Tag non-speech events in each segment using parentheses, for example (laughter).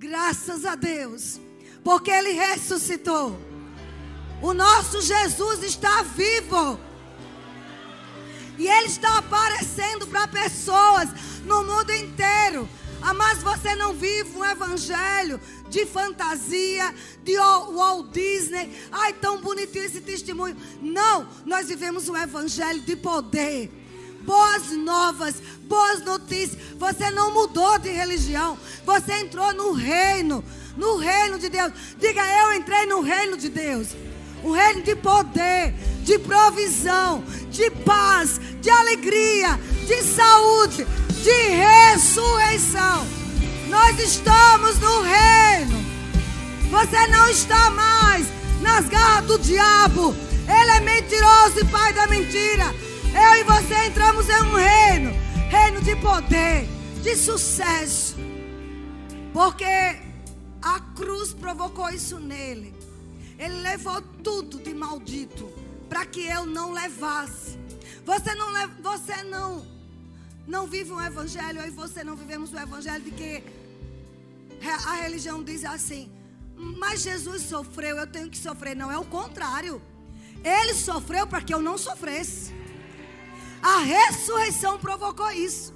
Graças a Deus, porque Ele ressuscitou. O nosso Jesus está vivo. E Ele está aparecendo para pessoas no mundo inteiro. Ah, mas você não vive um evangelho de fantasia, de Walt Disney. Ai, tão bonitinho esse testemunho. Não, nós vivemos um evangelho de poder. Boas novas, boas notícias. Você não mudou de religião. Você entrou no reino, no reino de Deus. Diga, eu entrei no reino de Deus. Um reino de poder, de provisão, de paz, de alegria, de saúde, de ressurreição. Nós estamos no reino. Você não está mais nas garras do diabo. Ele é mentiroso e pai da mentira. Eu e você entramos em um reino reino de poder, de sucesso. Porque a cruz provocou isso nele. Ele levou tudo de maldito para que eu não levasse. Você não, você não não vive um evangelho, eu e você não vivemos o um evangelho de que a religião diz assim: mas Jesus sofreu, eu tenho que sofrer. Não, é o contrário. Ele sofreu para que eu não sofresse. A ressurreição provocou isso.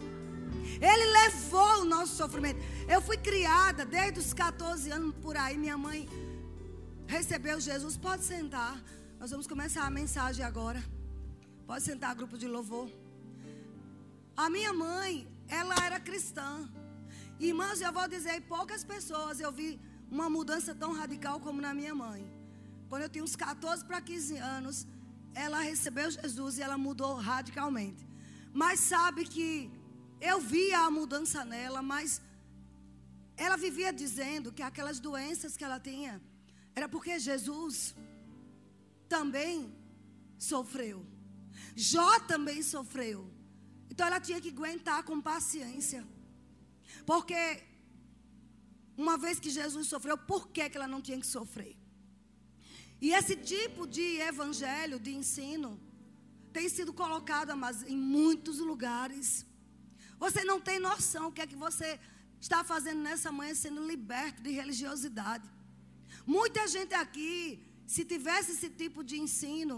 Ele levou o nosso sofrimento. Eu fui criada desde os 14 anos por aí. Minha mãe recebeu Jesus. Pode sentar. Nós vamos começar a mensagem agora. Pode sentar, grupo de louvor. A minha mãe, ela era cristã. Irmãos, eu vou dizer, poucas pessoas eu vi uma mudança tão radical como na minha mãe. Quando eu tinha uns 14 para 15 anos, ela recebeu Jesus e ela mudou radicalmente. Mas sabe que eu via a mudança nela, mas ela vivia dizendo que aquelas doenças que ela tinha era porque Jesus também sofreu. Jó também sofreu. Então ela tinha que aguentar com paciência. Porque uma vez que Jesus sofreu, por que, que ela não tinha que sofrer? E esse tipo de evangelho, de ensino, tem sido colocado, mas em muitos lugares. Você não tem noção o que é que você está fazendo nessa manhã sendo liberto de religiosidade. Muita gente aqui, se tivesse esse tipo de ensino,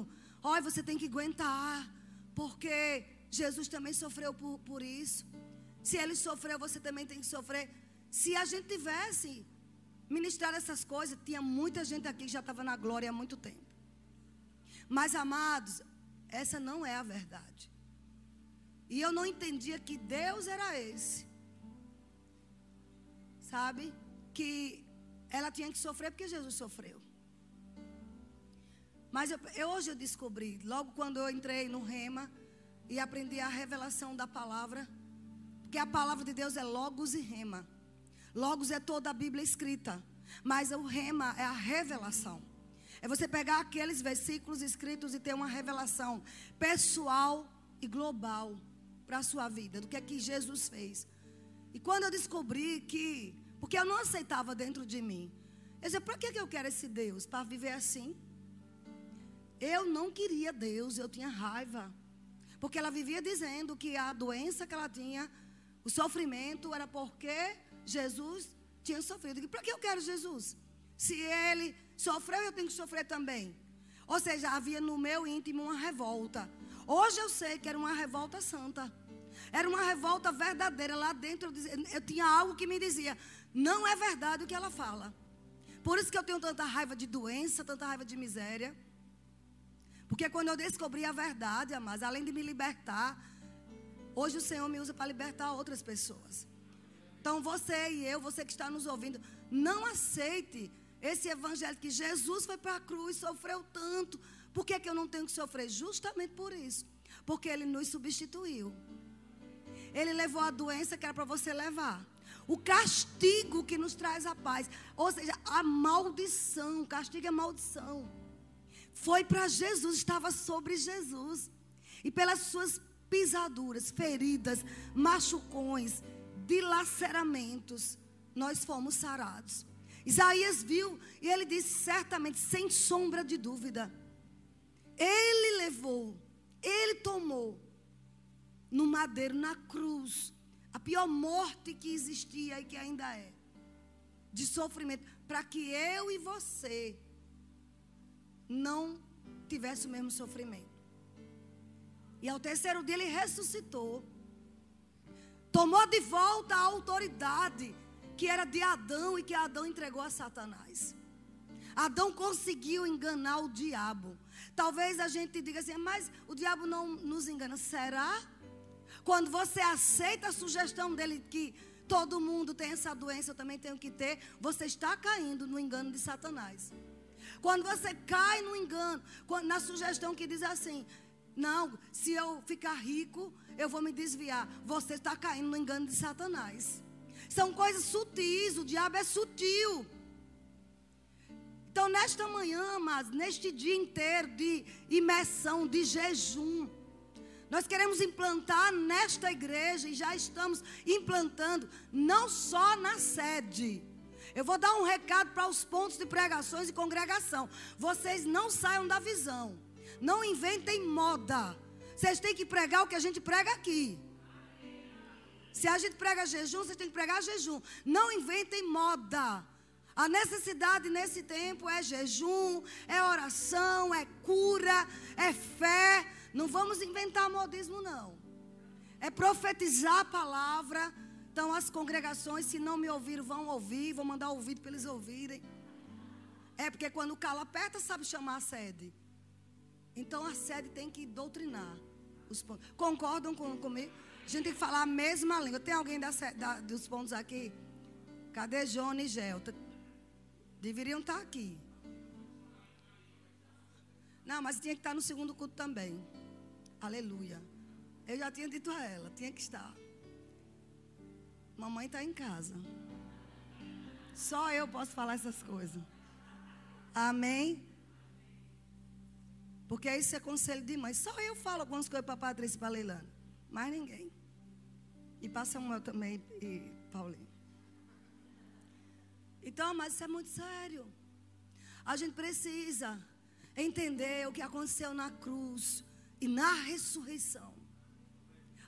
olha, você tem que aguentar, porque Jesus também sofreu por, por isso. Se ele sofreu, você também tem que sofrer. Se a gente tivesse ministrado essas coisas, tinha muita gente aqui que já estava na glória há muito tempo. Mas, amados, essa não é a verdade. E eu não entendia que Deus era esse. Sabe? Que ela tinha que sofrer porque Jesus sofreu. Mas eu, eu, hoje eu descobri, logo quando eu entrei no Rema, e aprendi a revelação da palavra. Porque a palavra de Deus é Logos e Rema. Logos é toda a Bíblia escrita. Mas o Rema é a revelação. É você pegar aqueles versículos escritos e ter uma revelação pessoal e global para a sua vida. Do que é que Jesus fez. E quando eu descobri que. Porque eu não aceitava dentro de mim. Eu dizia, para que eu quero esse Deus? Para viver assim? Eu não queria Deus, eu tinha raiva. Porque ela vivia dizendo que a doença que ela tinha, o sofrimento, era porque Jesus tinha sofrido. Para que eu quero Jesus? Se ele sofreu, eu tenho que sofrer também. Ou seja, havia no meu íntimo uma revolta. Hoje eu sei que era uma revolta santa. Era uma revolta verdadeira. Lá dentro eu, tinha algo que me dizia: não é verdade o que ela fala. Por isso que eu tenho tanta raiva de doença, tanta raiva de miséria. Porque quando eu descobri a verdade, amados, além de me libertar, hoje o Senhor me usa para libertar outras pessoas. Então você e eu, você que está nos ouvindo, não aceite esse evangelho que Jesus foi para a cruz, sofreu tanto. Por que, que eu não tenho que sofrer? Justamente por isso. Porque Ele nos substituiu. Ele levou a doença que era para você levar. O castigo que nos traz a paz. Ou seja, a maldição. Castigo é maldição foi para Jesus, estava sobre Jesus. E pelas suas pisaduras, feridas, machucões, dilaceramentos, nós fomos sarados. Isaías viu e ele disse certamente, sem sombra de dúvida, ele levou, ele tomou no madeiro, na cruz, a pior morte que existia e que ainda é de sofrimento, para que eu e você não tivesse o mesmo sofrimento. E ao terceiro dia ele ressuscitou. Tomou de volta a autoridade que era de Adão e que Adão entregou a Satanás. Adão conseguiu enganar o diabo. Talvez a gente diga assim, mas o diabo não nos engana. Será? Quando você aceita a sugestão dele que todo mundo tem essa doença, eu também tenho que ter, você está caindo no engano de Satanás. Quando você cai no engano, na sugestão que diz assim: não, se eu ficar rico, eu vou me desviar. Você está caindo no engano de Satanás. São coisas sutis, o diabo é sutil. Então, nesta manhã, mas neste dia inteiro de imersão, de jejum, nós queremos implantar nesta igreja e já estamos implantando, não só na sede. Eu vou dar um recado para os pontos de pregações e congregação. Vocês não saiam da visão. Não inventem moda. Vocês têm que pregar o que a gente prega aqui. Se a gente prega jejum, vocês têm que pregar jejum. Não inventem moda. A necessidade nesse tempo é jejum, é oração, é cura, é fé. Não vamos inventar modismo, não. É profetizar a palavra. Então, as congregações, se não me ouviram, vão ouvir. Vou mandar ouvido para eles ouvirem. É porque quando o calo aperta, sabe chamar a sede. Então a sede tem que doutrinar os pontos. Concordam com, comigo? A gente tem que falar a mesma língua. Tem alguém da, da, dos pontos aqui? Cadê Johnny e Gelta? Deveriam estar aqui. Não, mas tinha que estar no segundo culto também. Aleluia. Eu já tinha dito a ela, tinha que estar. Mamãe está em casa. Só eu posso falar essas coisas. Amém? Porque isso é conselho de mãe. Só eu falo algumas coisas para Patrícia e para a Leilane. Mais ninguém. E para Samuel também e Paulinho. Então, mas isso é muito sério. A gente precisa entender o que aconteceu na cruz e na ressurreição.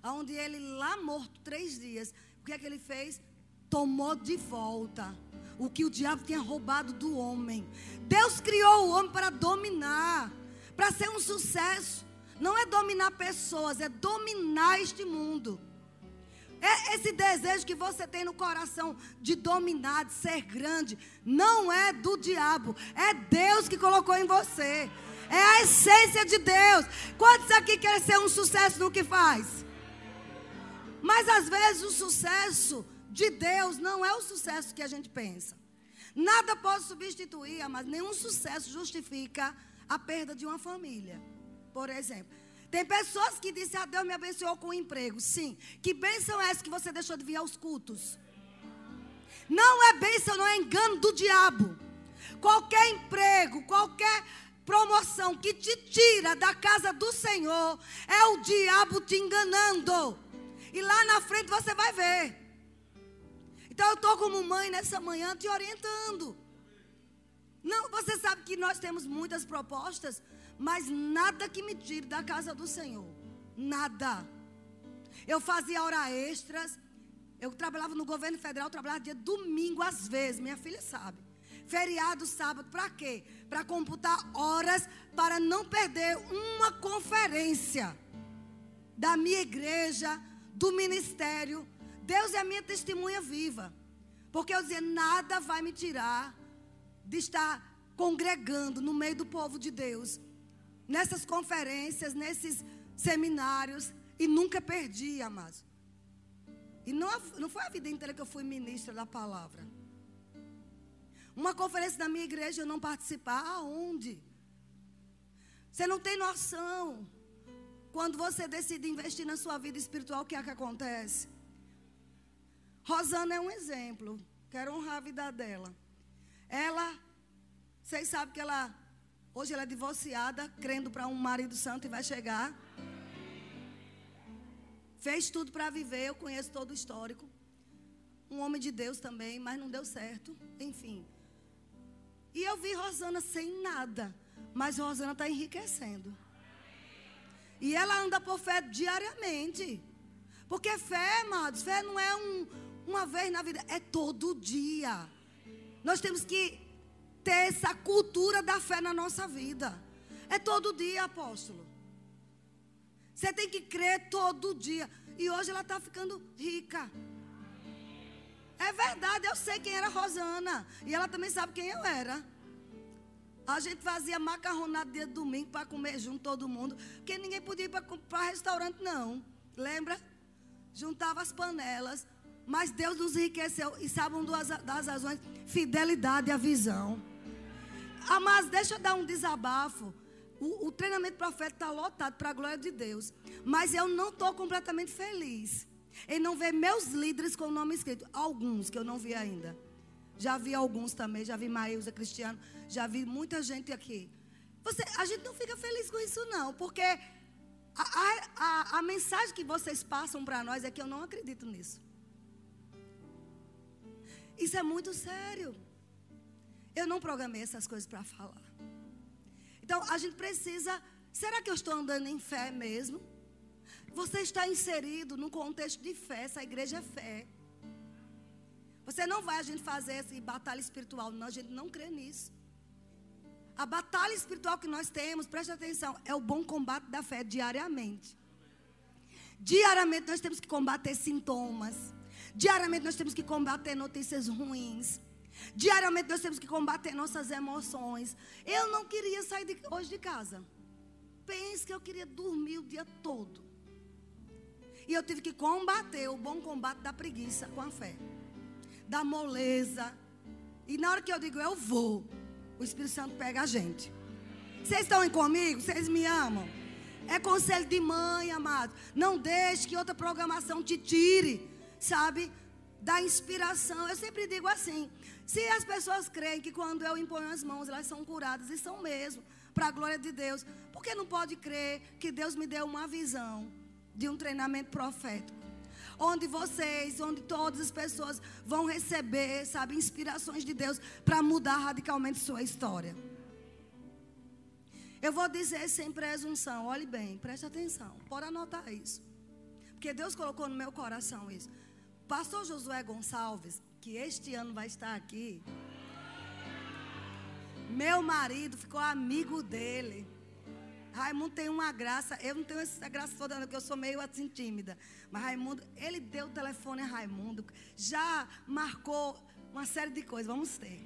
Onde ele lá morto três dias. O que é que ele fez? Tomou de volta o que o diabo tinha roubado do homem. Deus criou o homem para dominar para ser um sucesso, não é dominar pessoas, é dominar este mundo. É esse desejo que você tem no coração de dominar, de ser grande, não é do diabo, é Deus que colocou em você. É a essência de Deus. Quantos aqui querem ser um sucesso no que faz? Mas às vezes o sucesso de Deus não é o sucesso que a gente pensa. Nada pode substituir, mas nenhum sucesso justifica a perda de uma família. Por exemplo, tem pessoas que dizem: Ah, Deus me abençoou com um emprego. Sim. Que bênção é essa que você deixou de vir aos cultos? Não é bênção, não é engano do diabo. Qualquer emprego, qualquer promoção que te tira da casa do Senhor é o diabo te enganando. E lá na frente você vai ver. Então eu estou como mãe nessa manhã te orientando. Não, você sabe que nós temos muitas propostas, mas nada que me tire da casa do Senhor. Nada. Eu fazia hora extras. Eu trabalhava no governo federal, trabalhava dia domingo às vezes, minha filha sabe. Feriado, sábado, para quê? Para computar horas para não perder uma conferência da minha igreja, do ministério. Deus é a minha testemunha viva. Porque eu dizia, nada vai me tirar de estar congregando no meio do povo de Deus, nessas conferências, nesses seminários, e nunca perdi, amados. E não, não foi a vida inteira que eu fui ministra da palavra. Uma conferência da minha igreja eu não participar, aonde? Você não tem noção. Quando você decide investir na sua vida espiritual, o que é que acontece? Rosana é um exemplo. Quero honrar a vida dela. Ela, vocês sabem que ela, hoje ela é divorciada, crendo para um marido santo e vai chegar. Fez tudo para viver, eu conheço todo o histórico. Um homem de Deus também, mas não deu certo. Enfim. E eu vi Rosana sem nada. Mas Rosana está enriquecendo. E ela anda por fé diariamente. Porque fé, amados, fé não é um, uma vez na vida, é todo dia. Nós temos que ter essa cultura da fé na nossa vida. É todo dia, apóstolo. Você tem que crer todo dia. E hoje ela está ficando rica. É verdade, eu sei quem era Rosana. E ela também sabe quem eu era. A gente fazia macarronada dia de domingo para comer junto todo mundo. Porque ninguém podia ir para restaurante, não. Lembra? Juntava as panelas. Mas Deus nos enriqueceu. E sabe uma das razões? Fidelidade à visão. Ah, mas deixa eu dar um desabafo. O, o treinamento profético está lotado para a glória de Deus. Mas eu não estou completamente feliz em não ver meus líderes com o nome escrito. Alguns que eu não vi ainda. Já vi alguns também, já vi Maísa Cristiano, já vi muita gente aqui. Você, a gente não fica feliz com isso, não, porque a, a, a, a mensagem que vocês passam para nós é que eu não acredito nisso. Isso é muito sério. Eu não programei essas coisas para falar. Então, a gente precisa. Será que eu estou andando em fé mesmo? Você está inserido num contexto de fé. Essa igreja é fé. Você não vai a gente fazer essa batalha espiritual. Não, a gente não crê nisso. A batalha espiritual que nós temos, preste atenção, é o bom combate da fé diariamente. Diariamente nós temos que combater sintomas. Diariamente nós temos que combater notícias ruins. Diariamente nós temos que combater nossas emoções. Eu não queria sair de, hoje de casa. Pense que eu queria dormir o dia todo. E eu tive que combater o bom combate da preguiça com a fé, da moleza. E na hora que eu digo eu vou, o Espírito Santo pega a gente. Vocês estão aí comigo? Vocês me amam? É conselho de mãe, amado. Não deixe que outra programação te tire, sabe? Da inspiração. Eu sempre digo assim: se as pessoas creem que quando eu imponho as mãos, elas são curadas, e são mesmo, para a glória de Deus, por que não pode crer que Deus me deu uma visão? de um treinamento profético. Onde vocês, onde todas as pessoas vão receber, sabe, inspirações de Deus para mudar radicalmente sua história. Eu vou dizer sem presunção, olhe bem, preste atenção, pode anotar isso. Porque Deus colocou no meu coração isso. Pastor Josué Gonçalves, que este ano vai estar aqui, meu marido ficou amigo dele. Raimundo tem uma graça. Eu não tenho essa graça toda, porque eu sou meio assim tímida. Mas Raimundo, ele deu o telefone a Raimundo. Já marcou uma série de coisas. Vamos ter.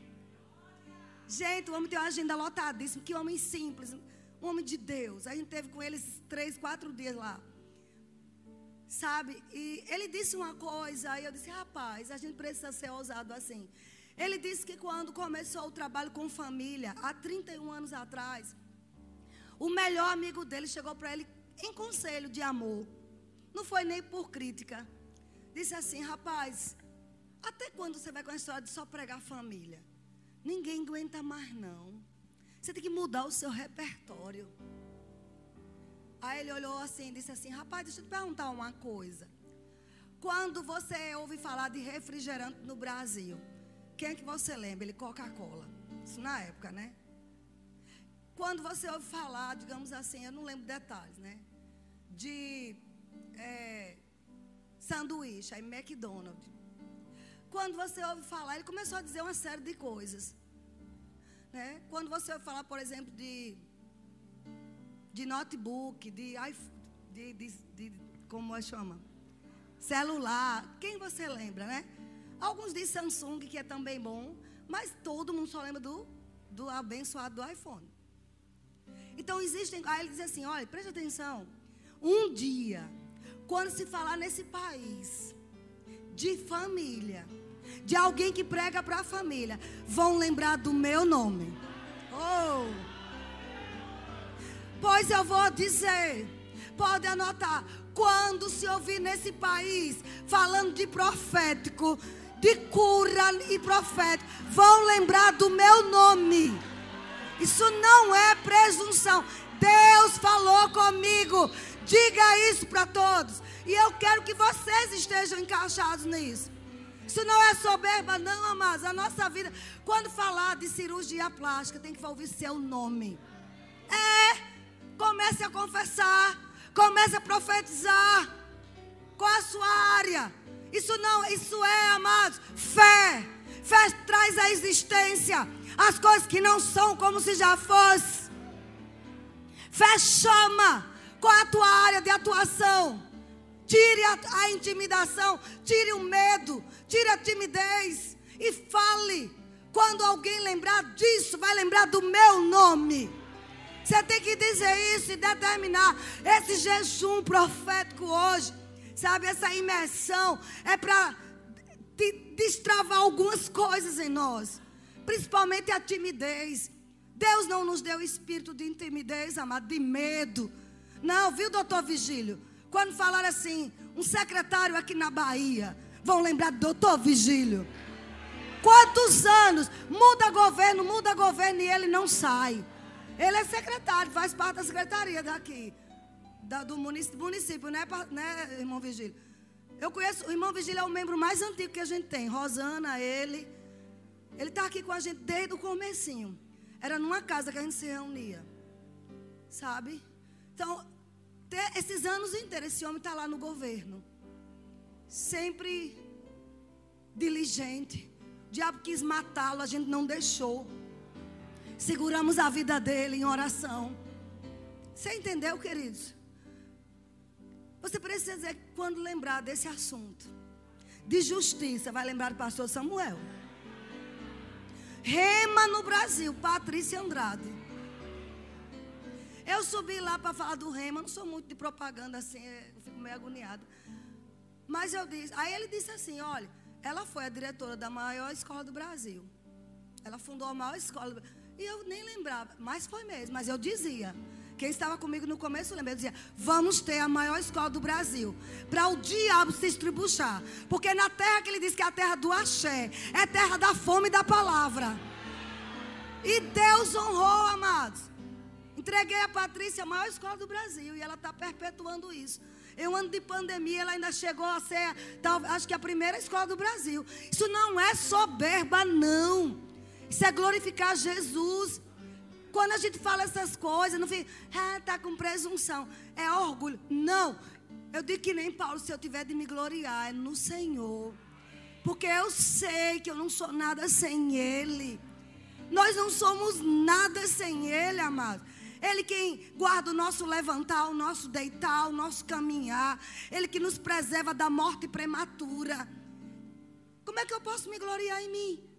Gente, o homem tem uma agenda lotadíssima. Que homem simples. Um homem de Deus. A gente teve com eles três, quatro dias lá. Sabe? E ele disse uma coisa. Aí eu disse, rapaz, a gente precisa ser ousado assim. Ele disse que quando começou o trabalho com família, há 31 anos atrás, o melhor amigo dele chegou para ele em conselho de amor. Não foi nem por crítica. Disse assim: rapaz, até quando você vai com a história de só pregar família? Ninguém aguenta mais, não. Você tem que mudar o seu repertório. Aí ele olhou assim e disse assim: Rapaz, deixa eu te perguntar uma coisa. Quando você ouve falar de refrigerante no Brasil, quem é que você lembra? Ele, Coca-Cola. Isso na época, né? Quando você ouve falar, digamos assim, eu não lembro detalhes, né? De é, sanduíche, aí McDonald's. Quando você ouve falar, ele começou a dizer uma série de coisas. Né? Quando você ouve falar, por exemplo, de, de notebook, de iPhone, de, de, de, como é chama? Celular. Quem você lembra, né? Alguns dizem Samsung, que é também bom, mas todo mundo só lembra do, do abençoado do iPhone. Então existem. Aí ele diz assim: olha, preste atenção. Um dia, quando se falar nesse país de família, de alguém que prega para a família, vão lembrar do meu nome. Oh! Pois eu vou dizer, pode anotar, quando se ouvir nesse país falando de profético, de cura e profético, vão lembrar do meu nome. Isso não é presunção. Deus falou comigo. Diga isso para todos. E eu quero que vocês estejam encaixados nisso. Isso não é soberba, não, amados. A nossa vida, quando falar de cirurgia plástica, tem que ouvir seu nome. É. Comece a confessar. Comece a profetizar. Qual a sua área? Isso não, isso é, amados, fé. Fé traz à existência as coisas que não são como se já fosse. Fé chama. Qual a tua área de atuação? Tire a, a intimidação, tire o medo, tire a timidez e fale. Quando alguém lembrar disso, vai lembrar do meu nome. Você tem que dizer isso e determinar esse jejum profético hoje. Sabe, essa imersão é para destravar algumas coisas em nós, principalmente a timidez. Deus não nos deu espírito de timidez, amado, de medo. Não, viu, doutor Vigílio? Quando falar assim, um secretário aqui na Bahia, vão lembrar do doutor Vigílio. Quantos anos? Muda governo, muda governo e ele não sai. Ele é secretário, faz parte da secretaria daqui, da, do município, município né, né, irmão Vigílio? Eu conheço, o irmão Vigílio é o membro mais antigo que a gente tem. Rosana, ele. Ele está aqui com a gente desde o comecinho. Era numa casa que a gente se reunia. Sabe? Então, esses anos inteiros, esse homem está lá no governo. Sempre diligente. O diabo quis matá-lo, a gente não deixou. Seguramos a vida dele em oração. Você entendeu, queridos? Você precisa quando lembrar desse assunto de justiça, vai lembrar do pastor Samuel. Rema no Brasil, Patrícia Andrade. Eu subi lá para falar do Rema, não sou muito de propaganda assim, eu fico meio agoniada. Mas eu disse, aí ele disse assim: olha, ela foi a diretora da maior escola do Brasil. Ela fundou a maior escola do Brasil. E eu nem lembrava, mas foi mesmo, mas eu dizia. Quem estava comigo no começo lembra, eu dizia: vamos ter a maior escola do Brasil. Para o diabo se estribuchar. Porque na terra que ele diz que é a terra do axé, é terra da fome e da palavra. E Deus honrou, amados. Entreguei a Patrícia a maior escola do Brasil. E ela está perpetuando isso. Em um ano de pandemia, ela ainda chegou a ser, acho que a primeira escola do Brasil. Isso não é soberba, não. Isso é glorificar Jesus. Quando a gente fala essas coisas, não fica, ah, tá com presunção. É orgulho. Não. Eu digo que nem Paulo, se eu tiver de me gloriar, é no Senhor. Porque eu sei que eu não sou nada sem Ele. Nós não somos nada sem Ele, amado. Ele quem guarda o nosso levantar, o nosso deitar, o nosso caminhar. Ele que nos preserva da morte prematura. Como é que eu posso me gloriar em mim?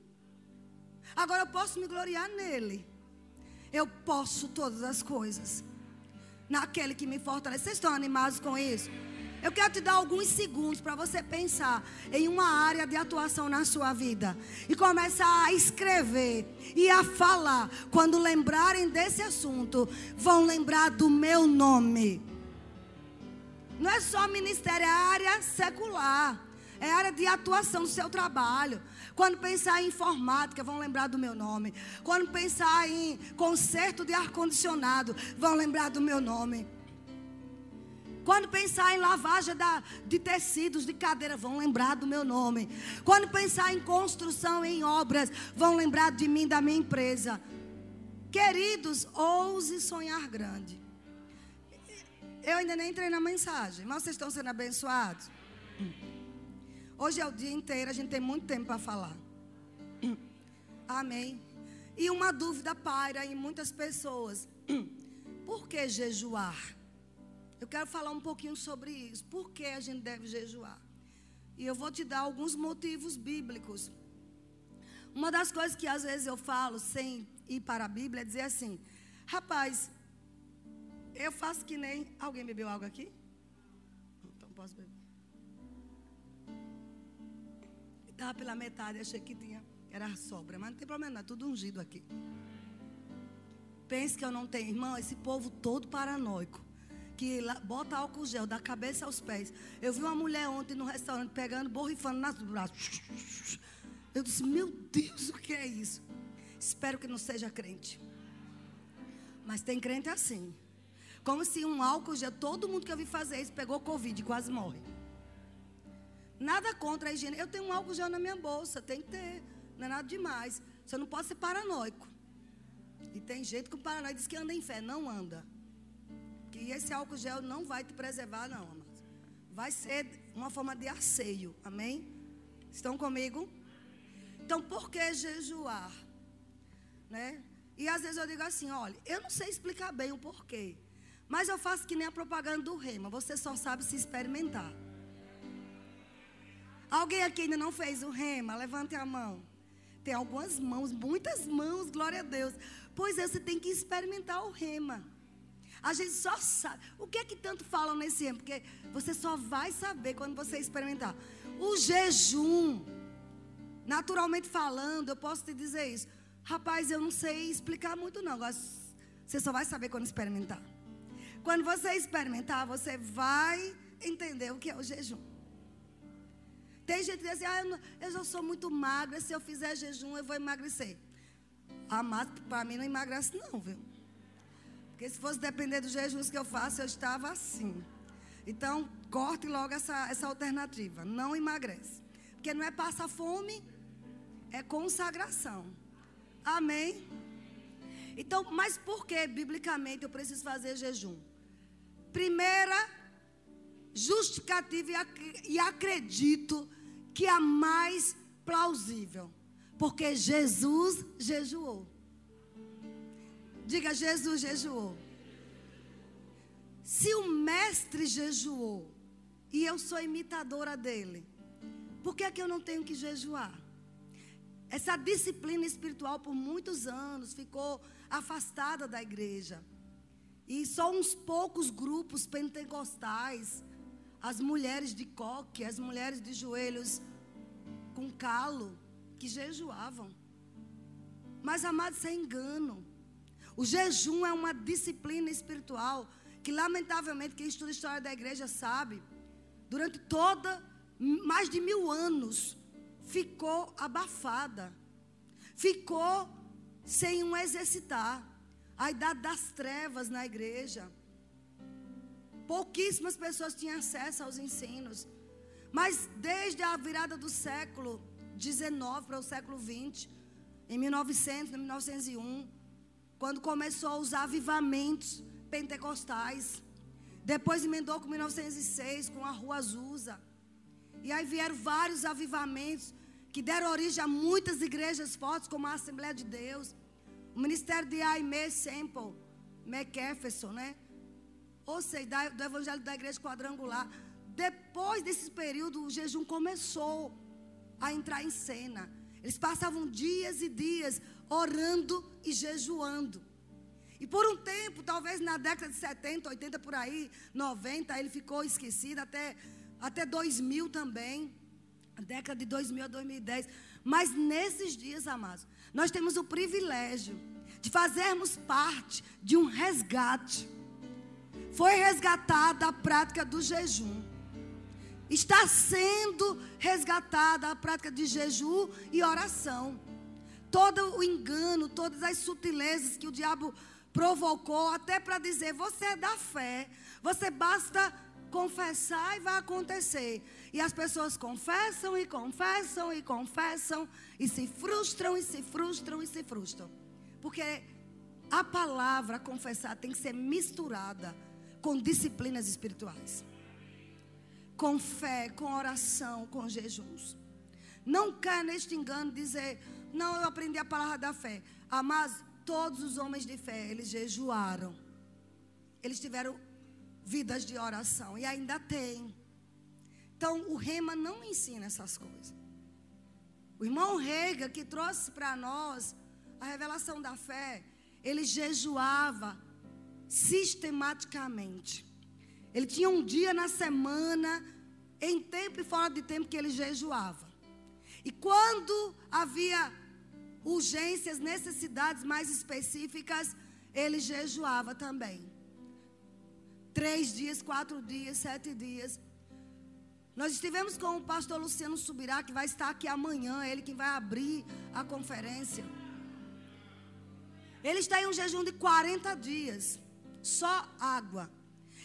Agora eu posso me gloriar nele eu posso todas as coisas. Naquele que me fortalece. Vocês estão animados com isso? Eu quero te dar alguns segundos para você pensar em uma área de atuação na sua vida e começar a escrever e a falar. Quando lembrarem desse assunto, vão lembrar do meu nome. Não é só ministério, é área secular, é área de atuação do seu trabalho. Quando pensar em informática, vão lembrar do meu nome. Quando pensar em conserto de ar-condicionado, vão lembrar do meu nome. Quando pensar em lavagem da, de tecidos, de cadeira, vão lembrar do meu nome. Quando pensar em construção, em obras, vão lembrar de mim, da minha empresa. Queridos, ouse sonhar grande. Eu ainda nem entrei na mensagem, mas vocês estão sendo abençoados? Hoje é o dia inteiro, a gente tem muito tempo para falar. (clears throat) Amém. E uma dúvida paira em muitas pessoas: (clears throat) por que jejuar? Eu quero falar um pouquinho sobre isso. Por que a gente deve jejuar? E eu vou te dar alguns motivos bíblicos. Uma das coisas que às vezes eu falo sem ir para a Bíblia é dizer assim: rapaz, eu faço que nem. Alguém bebeu água aqui? Então posso beber. Estava pela metade, achei que tinha, era sobra, mas não tem problema, não, é tudo ungido aqui. Pense que eu não tenho, irmão, esse povo todo paranoico. Que bota álcool gel da cabeça aos pés. Eu vi uma mulher ontem no restaurante pegando, borrifando nas braços. Eu disse, meu Deus, o que é isso? Espero que não seja crente. Mas tem crente assim. Como se um álcool gel, todo mundo que eu vi fazer isso pegou Covid e quase morre. Nada contra a higiene. Eu tenho um álcool gel na minha bolsa, tem que ter. Não é nada demais. Você não pode ser paranoico. E tem jeito que o paranoico diz que anda em fé. Não anda. Que esse álcool gel não vai te preservar, não. Vai ser uma forma de asseio. Amém? Estão comigo? Então, por que jejuar? Né? E às vezes eu digo assim: olha, eu não sei explicar bem o porquê. Mas eu faço que nem a propaganda do rema. Você só sabe se experimentar. Alguém aqui ainda não fez o rema? Levante a mão. Tem algumas mãos, muitas mãos, glória a Deus. Pois é, você tem que experimentar o rema. A gente só sabe. O que é que tanto falam nesse rema? Porque você só vai saber quando você experimentar. O jejum, naturalmente falando, eu posso te dizer isso. Rapaz, eu não sei explicar muito não. Você só vai saber quando experimentar. Quando você experimentar, você vai entender o que é o jejum. Tem gente que diz assim, ah, eu, já sou muito magra, se eu fizer jejum eu vou emagrecer. Mas para mim não emagrece não, viu? Porque se fosse depender dos jejuns que eu faço, eu estava assim. Então, corte logo essa, essa alternativa. Não emagrece. Porque não é passar fome, é consagração. Amém? Então, mas por que, biblicamente, eu preciso fazer jejum? Primeira justificativa e acredito que a mais plausível. Porque Jesus jejuou. Diga, Jesus jejuou. Se o mestre jejuou e eu sou imitadora dele, por que é que eu não tenho que jejuar? Essa disciplina espiritual por muitos anos ficou afastada da igreja. E só uns poucos grupos pentecostais as mulheres de coque, as mulheres de joelhos com calo, que jejuavam. Mas, amados, isso é engano. O jejum é uma disciplina espiritual que, lamentavelmente, quem estuda a história da igreja sabe, durante toda, mais de mil anos, ficou abafada, ficou sem um exercitar. A idade das trevas na igreja. Pouquíssimas pessoas tinham acesso aos ensinos. Mas desde a virada do século 19 para o século 20, em 1900, em 1901, quando começou usar avivamentos pentecostais, depois emendou com 1906 com a Rua Azusa. E aí vieram vários avivamentos que deram origem a muitas igrejas fortes, como a Assembleia de Deus, o Ministério de Aimee Semple, McPherson, né? Ou seja, do evangelho da igreja quadrangular. Depois desse período, o jejum começou a entrar em cena. Eles passavam dias e dias orando e jejuando. E por um tempo, talvez na década de 70, 80 por aí, 90, ele ficou esquecido até até 2000 também. A década de 2000 a 2010. Mas nesses dias, amados, nós temos o privilégio de fazermos parte de um resgate foi resgatada a prática do jejum. Está sendo resgatada a prática de jejum e oração. Todo o engano, todas as sutilezas que o diabo provocou, até para dizer: você é da fé, você basta confessar e vai acontecer. E as pessoas confessam e confessam e confessam e se frustram e se frustram e se frustram. Porque a palavra confessar tem que ser misturada com disciplinas espirituais. Com fé, com oração, com jejuns. Não caia neste engano dizer, não, eu aprendi a palavra da fé. Mas todos os homens de fé, eles jejuaram. Eles tiveram vidas de oração e ainda tem. Então, o rema não ensina essas coisas. O irmão Rega, que trouxe para nós a revelação da fé, ele jejuava sistematicamente. Ele tinha um dia na semana, em tempo e fora de tempo, que ele jejuava. E quando havia urgências, necessidades mais específicas, ele jejuava também. Três dias, quatro dias, sete dias. Nós estivemos com o pastor Luciano Subirá, que vai estar aqui amanhã, ele que vai abrir a conferência. Ele está em um jejum de 40 dias só água.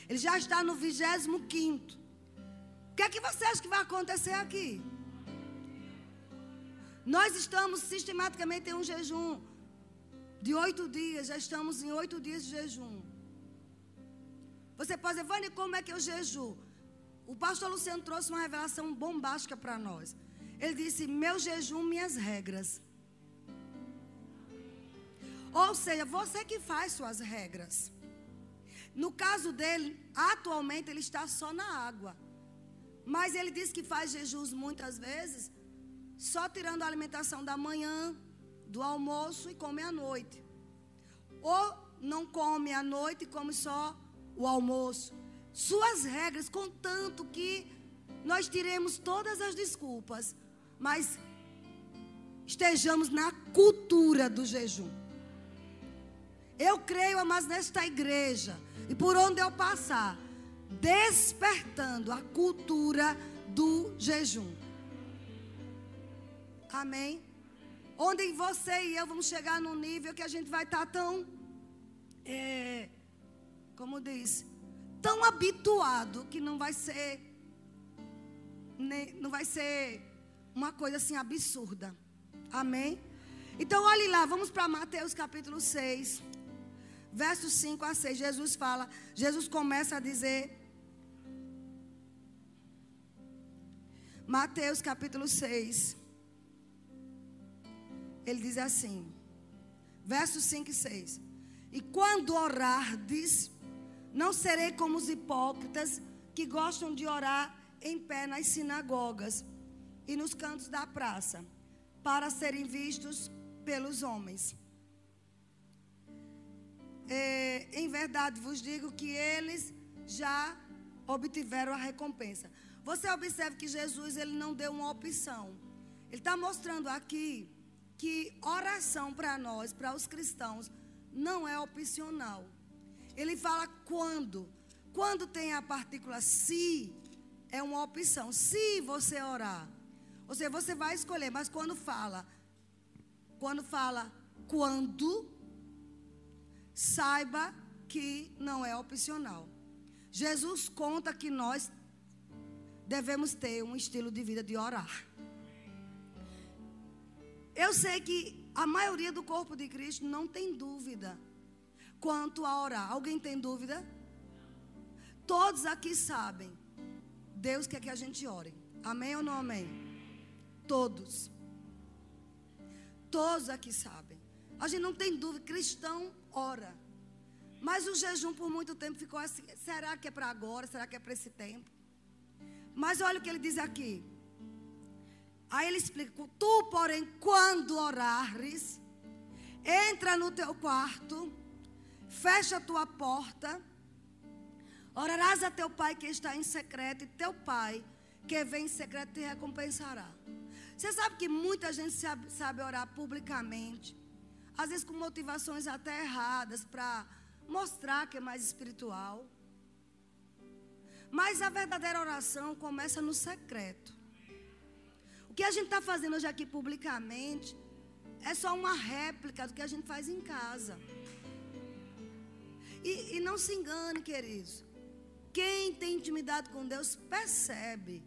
Ele já está no 25. O que é que você acha que vai acontecer aqui? Nós estamos sistematicamente em um jejum de oito dias, já estamos em oito dias de jejum. Você pode dizer, Vânia, como é que eu jejuo? O pastor Luciano trouxe uma revelação bombástica para nós. Ele disse: Meu jejum, minhas regras. Ou seja, você que faz suas regras. No caso dele, atualmente ele está só na água. Mas ele diz que faz jejuns muitas vezes, só tirando a alimentação da manhã, do almoço e come à noite. Ou não come à noite e come só o almoço. Suas regras, contanto que nós tiremos todas as desculpas, mas estejamos na cultura do jejum. Eu creio, mas nesta igreja, e por onde eu passar, despertando a cultura do jejum. Amém? Onde você e eu vamos chegar num nível que a gente vai estar tão, é, como diz, tão habituado que não vai ser, não vai ser uma coisa assim absurda. Amém? Então olhe lá, vamos para Mateus capítulo 6 versos 5 a 6, Jesus fala, Jesus começa a dizer, Mateus capítulo 6, ele diz assim, versos 5 e 6, e quando orardes, não serei como os hipócritas que gostam de orar em pé nas sinagogas e nos cantos da praça, para serem vistos pelos homens é, em verdade vos digo que eles já obtiveram a recompensa. Você observa que Jesus ele não deu uma opção. Ele está mostrando aqui que oração para nós, para os cristãos, não é opcional. Ele fala quando. Quando tem a partícula se, é uma opção. Se você orar, ou seja, você vai escolher, mas quando fala, quando fala quando, saiba que não é opcional. Jesus conta que nós devemos ter um estilo de vida de orar. Eu sei que a maioria do corpo de Cristo não tem dúvida quanto a orar. Alguém tem dúvida? Todos aqui sabem. Deus quer que a gente ore. Amém ou não amém? Todos. Todos aqui sabem. A gente não tem dúvida. Cristão ora. Mas o jejum por muito tempo ficou assim. Será que é para agora? Será que é para esse tempo? Mas olha o que ele diz aqui. Aí ele explica: Tu, porém, quando orares, entra no teu quarto, fecha a tua porta, orarás a teu pai que está em secreto, e teu pai que vem em secreto te recompensará. Você sabe que muita gente sabe, sabe orar publicamente, às vezes com motivações até erradas, para mostrar que é mais espiritual. Mas a verdadeira oração começa no secreto. O que a gente está fazendo hoje aqui publicamente é só uma réplica do que a gente faz em casa. E, e não se engane, queridos. Quem tem intimidade com Deus percebe.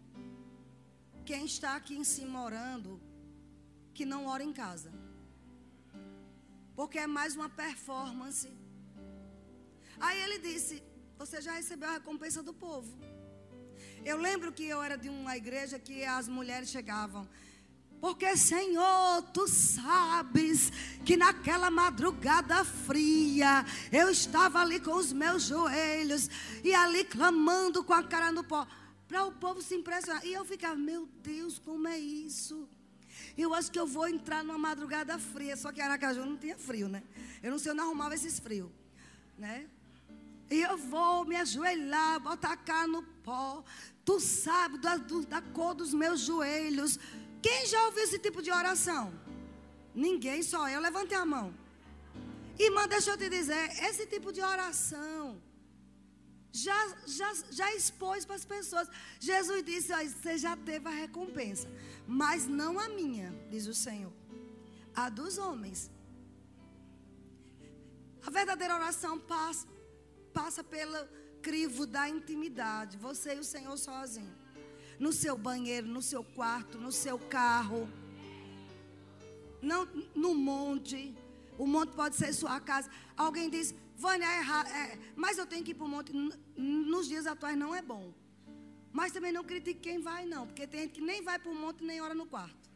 Quem está aqui em cima orando, que não ora em casa. Porque é mais uma performance. Aí ele disse: Você já recebeu a recompensa do povo. Eu lembro que eu era de uma igreja que as mulheres chegavam. Porque, Senhor, tu sabes que naquela madrugada fria eu estava ali com os meus joelhos e ali clamando com a cara no pó. Para o povo se impressionar. E eu ficava, meu Deus, como é isso? Eu acho que eu vou entrar numa madrugada fria. Só que Aracaju não tinha frio, né? Eu não sei onde arrumava esses frios, né? E eu vou me ajoelhar, botar a cara no pó. Tu sabe da, da cor dos meus joelhos. Quem já ouviu esse tipo de oração? Ninguém, só eu. Levante a mão. Irmã, deixa eu te dizer, esse tipo de oração já, já, já expôs para as pessoas. Jesus disse: Você já teve a recompensa, mas não a minha, diz o Senhor, a dos homens. A verdadeira oração passa, passa pelo crivo da intimidade, você e o Senhor sozinho. No seu banheiro, no seu quarto, no seu carro, não no monte. O monte pode ser sua casa. Alguém diz: Vânia, é, é, mas eu tenho que ir para o monte. Nos dias atuais não é bom. Mas também não critique quem vai, não. Porque tem gente que nem vai para o monte nem ora no quarto.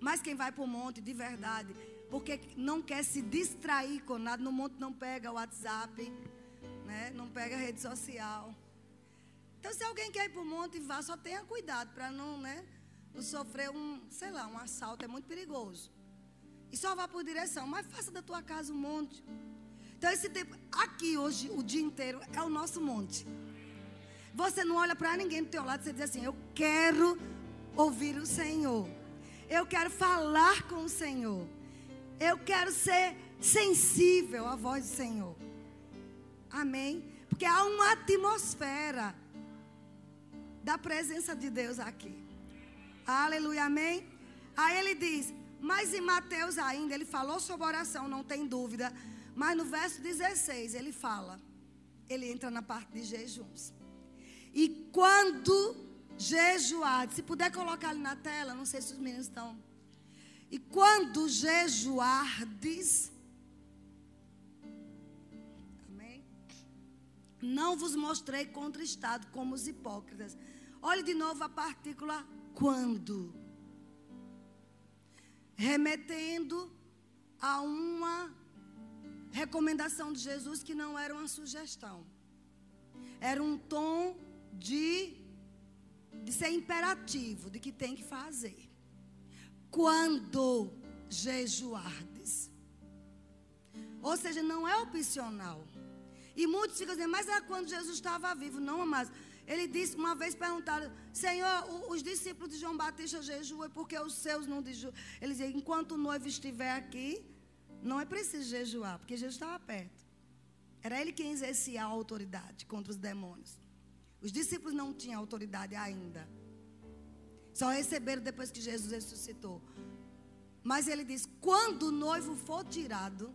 Mas quem vai para o monte de verdade, porque não quer se distrair com nada, no monte não pega WhatsApp, né? não pega rede social. Então, se alguém quer ir para o monte, vá, só tenha cuidado para não, né, não sofrer um, sei lá, um assalto, é muito perigoso. E só vá por direção, mas faça da tua casa um monte. Então, esse tempo, aqui hoje, o dia inteiro, é o nosso monte. Você não olha para ninguém do teu lado, você diz assim: Eu quero ouvir o Senhor. Eu quero falar com o Senhor. Eu quero ser sensível à voz do Senhor. Amém? Porque há uma atmosfera da presença de Deus aqui. Aleluia, amém? Aí ele diz, mas em Mateus ainda, ele falou sobre oração, não tem dúvida. Mas no verso 16 ele fala, ele entra na parte de jejuns. E quando jejuar, se puder colocar ali na tela, não sei se os meninos estão. E quando jejuardes, amém? Não vos mostrei contristado como os hipócritas. Olhe de novo a partícula quando. Remetendo a uma recomendação de Jesus que não era uma sugestão. Era um tom de, de ser imperativo, de que tem que fazer. Quando jejuardes. Ou seja, não é opcional. E muitos ficam dizendo, mas era quando Jesus estava vivo. Não, mas ele disse, uma vez perguntaram, Senhor, os discípulos de João Batista jejuam porque os seus não jejuam. Ele dizia, enquanto o noivo estiver aqui, não é preciso jejuar, porque Jesus estava perto. Era ele quem exercia a autoridade contra os demônios. Os discípulos não tinham autoridade ainda. Só receberam depois que Jesus ressuscitou. Mas ele diz: quando o noivo for tirado,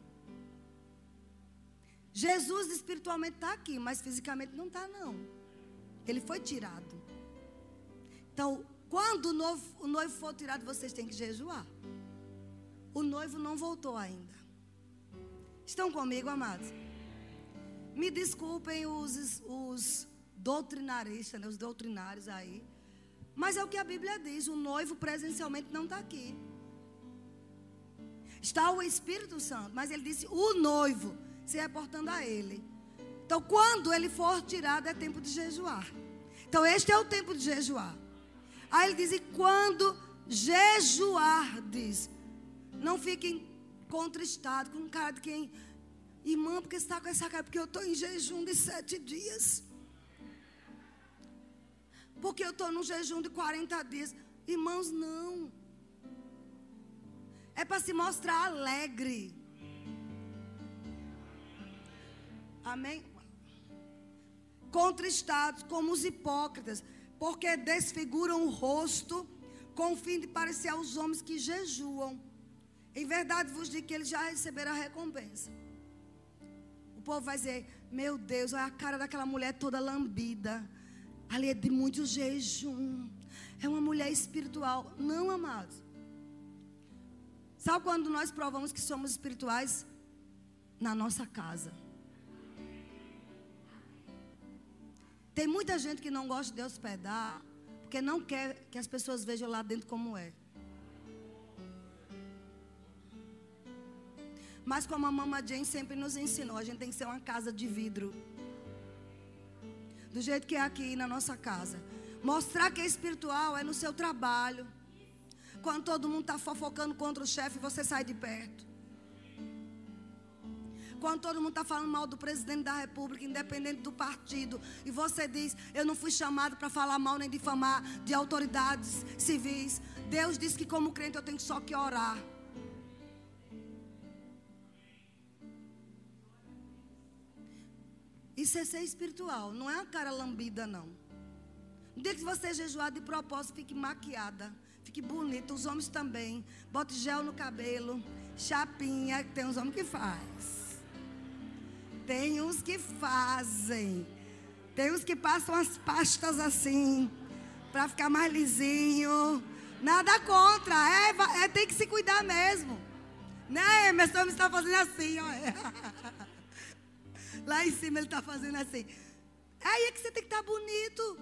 Jesus espiritualmente está aqui, mas fisicamente não está, não. Ele foi tirado. Então, quando o noivo, o noivo for tirado, vocês têm que jejuar. O noivo não voltou ainda. Estão comigo, amados? Me desculpem os, os doutrinaristas, né, os doutrinários aí. Mas é o que a Bíblia diz: o noivo presencialmente não está aqui. Está o Espírito Santo, mas ele disse: o noivo se reportando a ele. Então, quando ele for tirado, é tempo de jejuar. Então, este é o tempo de jejuar. Aí ele diz: e quando jejuardes, não fiquem contristados com cara de quem. Irmã, porque está com essa cara? Porque eu estou em jejum de sete dias. Porque eu estou num jejum de 40 dias. Irmãos, não. É para se mostrar alegre. Amém? Contristados como os hipócritas, porque desfiguram o rosto com o fim de parecer aos homens que jejuam. Em verdade vos digo que eles já receberam a recompensa. O povo vai dizer: Meu Deus, olha a cara daquela mulher toda lambida. Ali é de muito jejum. É uma mulher espiritual. Não, amados. Sabe quando nós provamos que somos espirituais? Na nossa casa. Tem muita gente que não gosta de hospedar, porque não quer que as pessoas vejam lá dentro como é. Mas como a Mama Jane sempre nos ensinou, a gente tem que ser uma casa de vidro do jeito que é aqui na nossa casa. Mostrar que é espiritual é no seu trabalho. Quando todo mundo está fofocando contra o chefe, você sai de perto. Quando todo mundo está falando mal do presidente da república, independente do partido, e você diz: Eu não fui chamado para falar mal nem difamar de autoridades civis. Deus disse que, como crente, eu tenho só que orar. Isso é ser espiritual, não é uma cara lambida, não. No dia que você jejuar de propósito, fique maquiada, fique bonita. Os homens também. Bote gel no cabelo, chapinha, tem uns homens que faz. Tem uns que fazem. Tem uns que passam as pastas assim, para ficar mais lisinho. Nada contra, é, é, tem que se cuidar mesmo. Né, Emerson está fazendo assim, ó. (laughs) Lá em cima ele está fazendo assim. Aí é que você tem que estar bonito.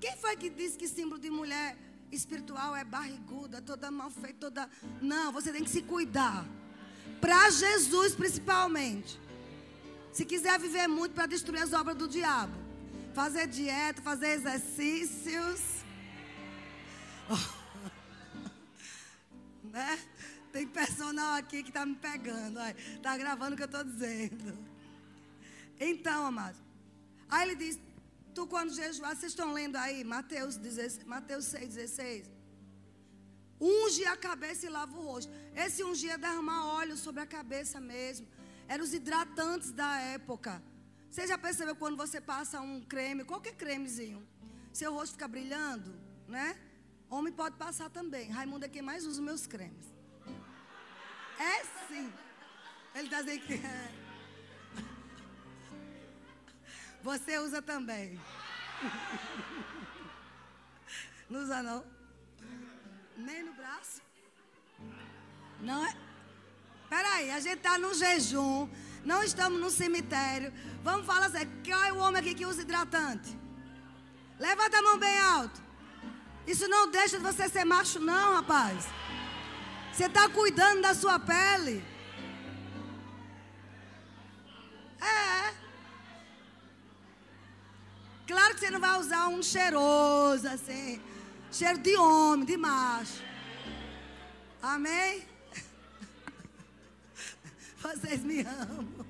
Quem foi que disse que símbolo de mulher espiritual é barriguda, toda mal feita, toda. Não, você tem que se cuidar. Para Jesus, principalmente. Se quiser viver muito para destruir as obras do diabo, fazer dieta, fazer exercícios. (laughs) né? Tem personal aqui que está me pegando. Está gravando o que eu estou dizendo. Então, amados. Aí ele diz: Tu, quando jejuar, vocês estão lendo aí, Mateus, 16, Mateus 6, 16. Unge a cabeça e lava o rosto. Esse ungir é derramar óleo sobre a cabeça mesmo. Eram os hidratantes da época. Você já percebeu quando você passa um creme, qualquer cremezinho, seu rosto fica brilhando, né? Homem pode passar também. Raimundo é quem mais usa meus cremes. É sim. Ele está dizendo que é. Você usa também. Não usa não? Nem no braço? Não é? Peraí, a gente está no jejum. Não estamos no cemitério. Vamos falar assim. Qual é o homem aqui que usa hidratante? Levanta a mão bem alto. Isso não deixa de você ser macho, não, rapaz. Você está cuidando da sua pele. É. Claro que você não vai usar um cheiroso assim. Cheiro de homem, de macho. Amém? (laughs) Vocês me amam.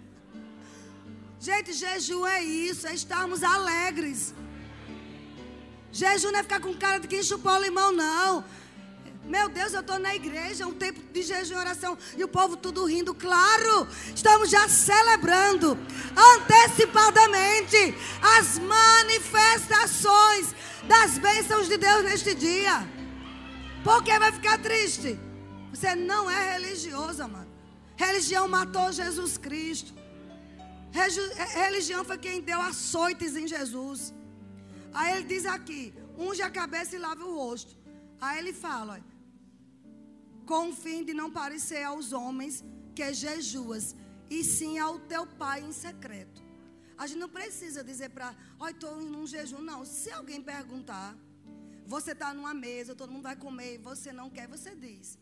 Gente, jejum é isso, é estarmos alegres. Jejum não é ficar com cara de quem chupou limão, não. Meu Deus, eu estou na igreja, um tempo de jejum e oração, e o povo tudo rindo. Claro, estamos já celebrando antecipadamente as manifestações das bênçãos de Deus neste dia. Por que vai ficar triste? Você não é religioso, mano. Religião matou Jesus Cristo. Religião foi quem deu açoites em Jesus. Aí ele diz aqui: unge a cabeça e lave o rosto. Aí ele fala: olha, com o fim de não parecer aos homens que jejuas, e sim ao teu pai em secreto. A gente não precisa dizer para, olha, estou em um jejum. Não, se alguém perguntar, você está numa mesa, todo mundo vai comer, você não quer, você diz.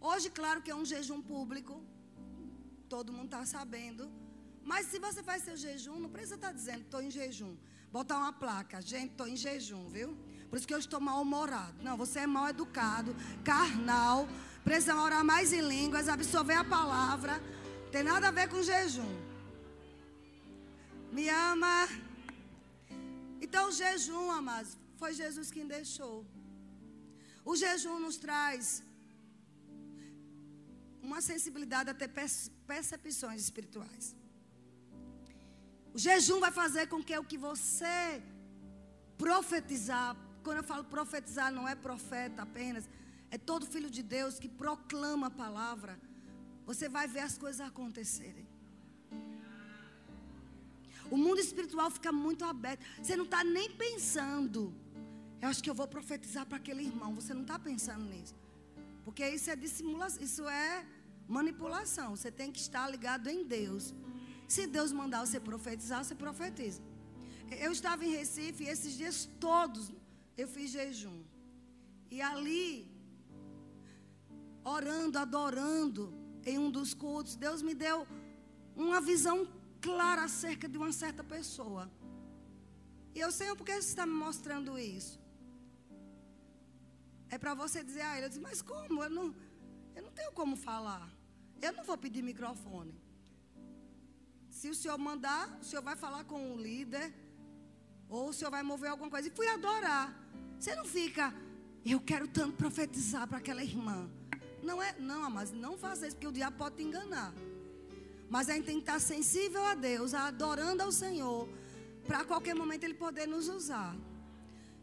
Hoje, claro que é um jejum público, todo mundo está sabendo. Mas se você faz seu jejum, não precisa estar tá dizendo, estou em jejum. Botar uma placa, gente, estou em jejum, viu? Por isso que eu estou mal-humorado. Não, você é mal educado, carnal, precisa orar mais em línguas, absorver a palavra. Tem nada a ver com jejum. Me ama. Então, o jejum, amados, foi Jesus quem deixou. O jejum nos traz uma sensibilidade a ter percepções espirituais. O jejum vai fazer com que o que você profetizar, quando eu falo profetizar, não é profeta apenas. É todo filho de Deus que proclama a palavra. Você vai ver as coisas acontecerem. O mundo espiritual fica muito aberto. Você não está nem pensando. Eu acho que eu vou profetizar para aquele irmão. Você não está pensando nisso. Porque isso é dissimulação. Isso é manipulação. Você tem que estar ligado em Deus. Se Deus mandar você profetizar, você profetiza. Eu estava em Recife e esses dias todos eu fiz jejum. E ali, orando, adorando, em um dos cultos, Deus me deu uma visão clara acerca de uma certa pessoa. E eu sei por que você está me mostrando isso. É para você dizer a ele, eu disse, mas como? Eu não, eu não tenho como falar. Eu não vou pedir microfone. Se o senhor mandar, o senhor vai falar com o líder, ou o senhor vai mover alguma coisa. E fui adorar. Você não fica, eu quero tanto profetizar para aquela irmã. Não é, não, mas não faça isso, porque o diabo pode te enganar. Mas a gente tem que estar sensível a Deus, adorando ao Senhor, para qualquer momento Ele poder nos usar.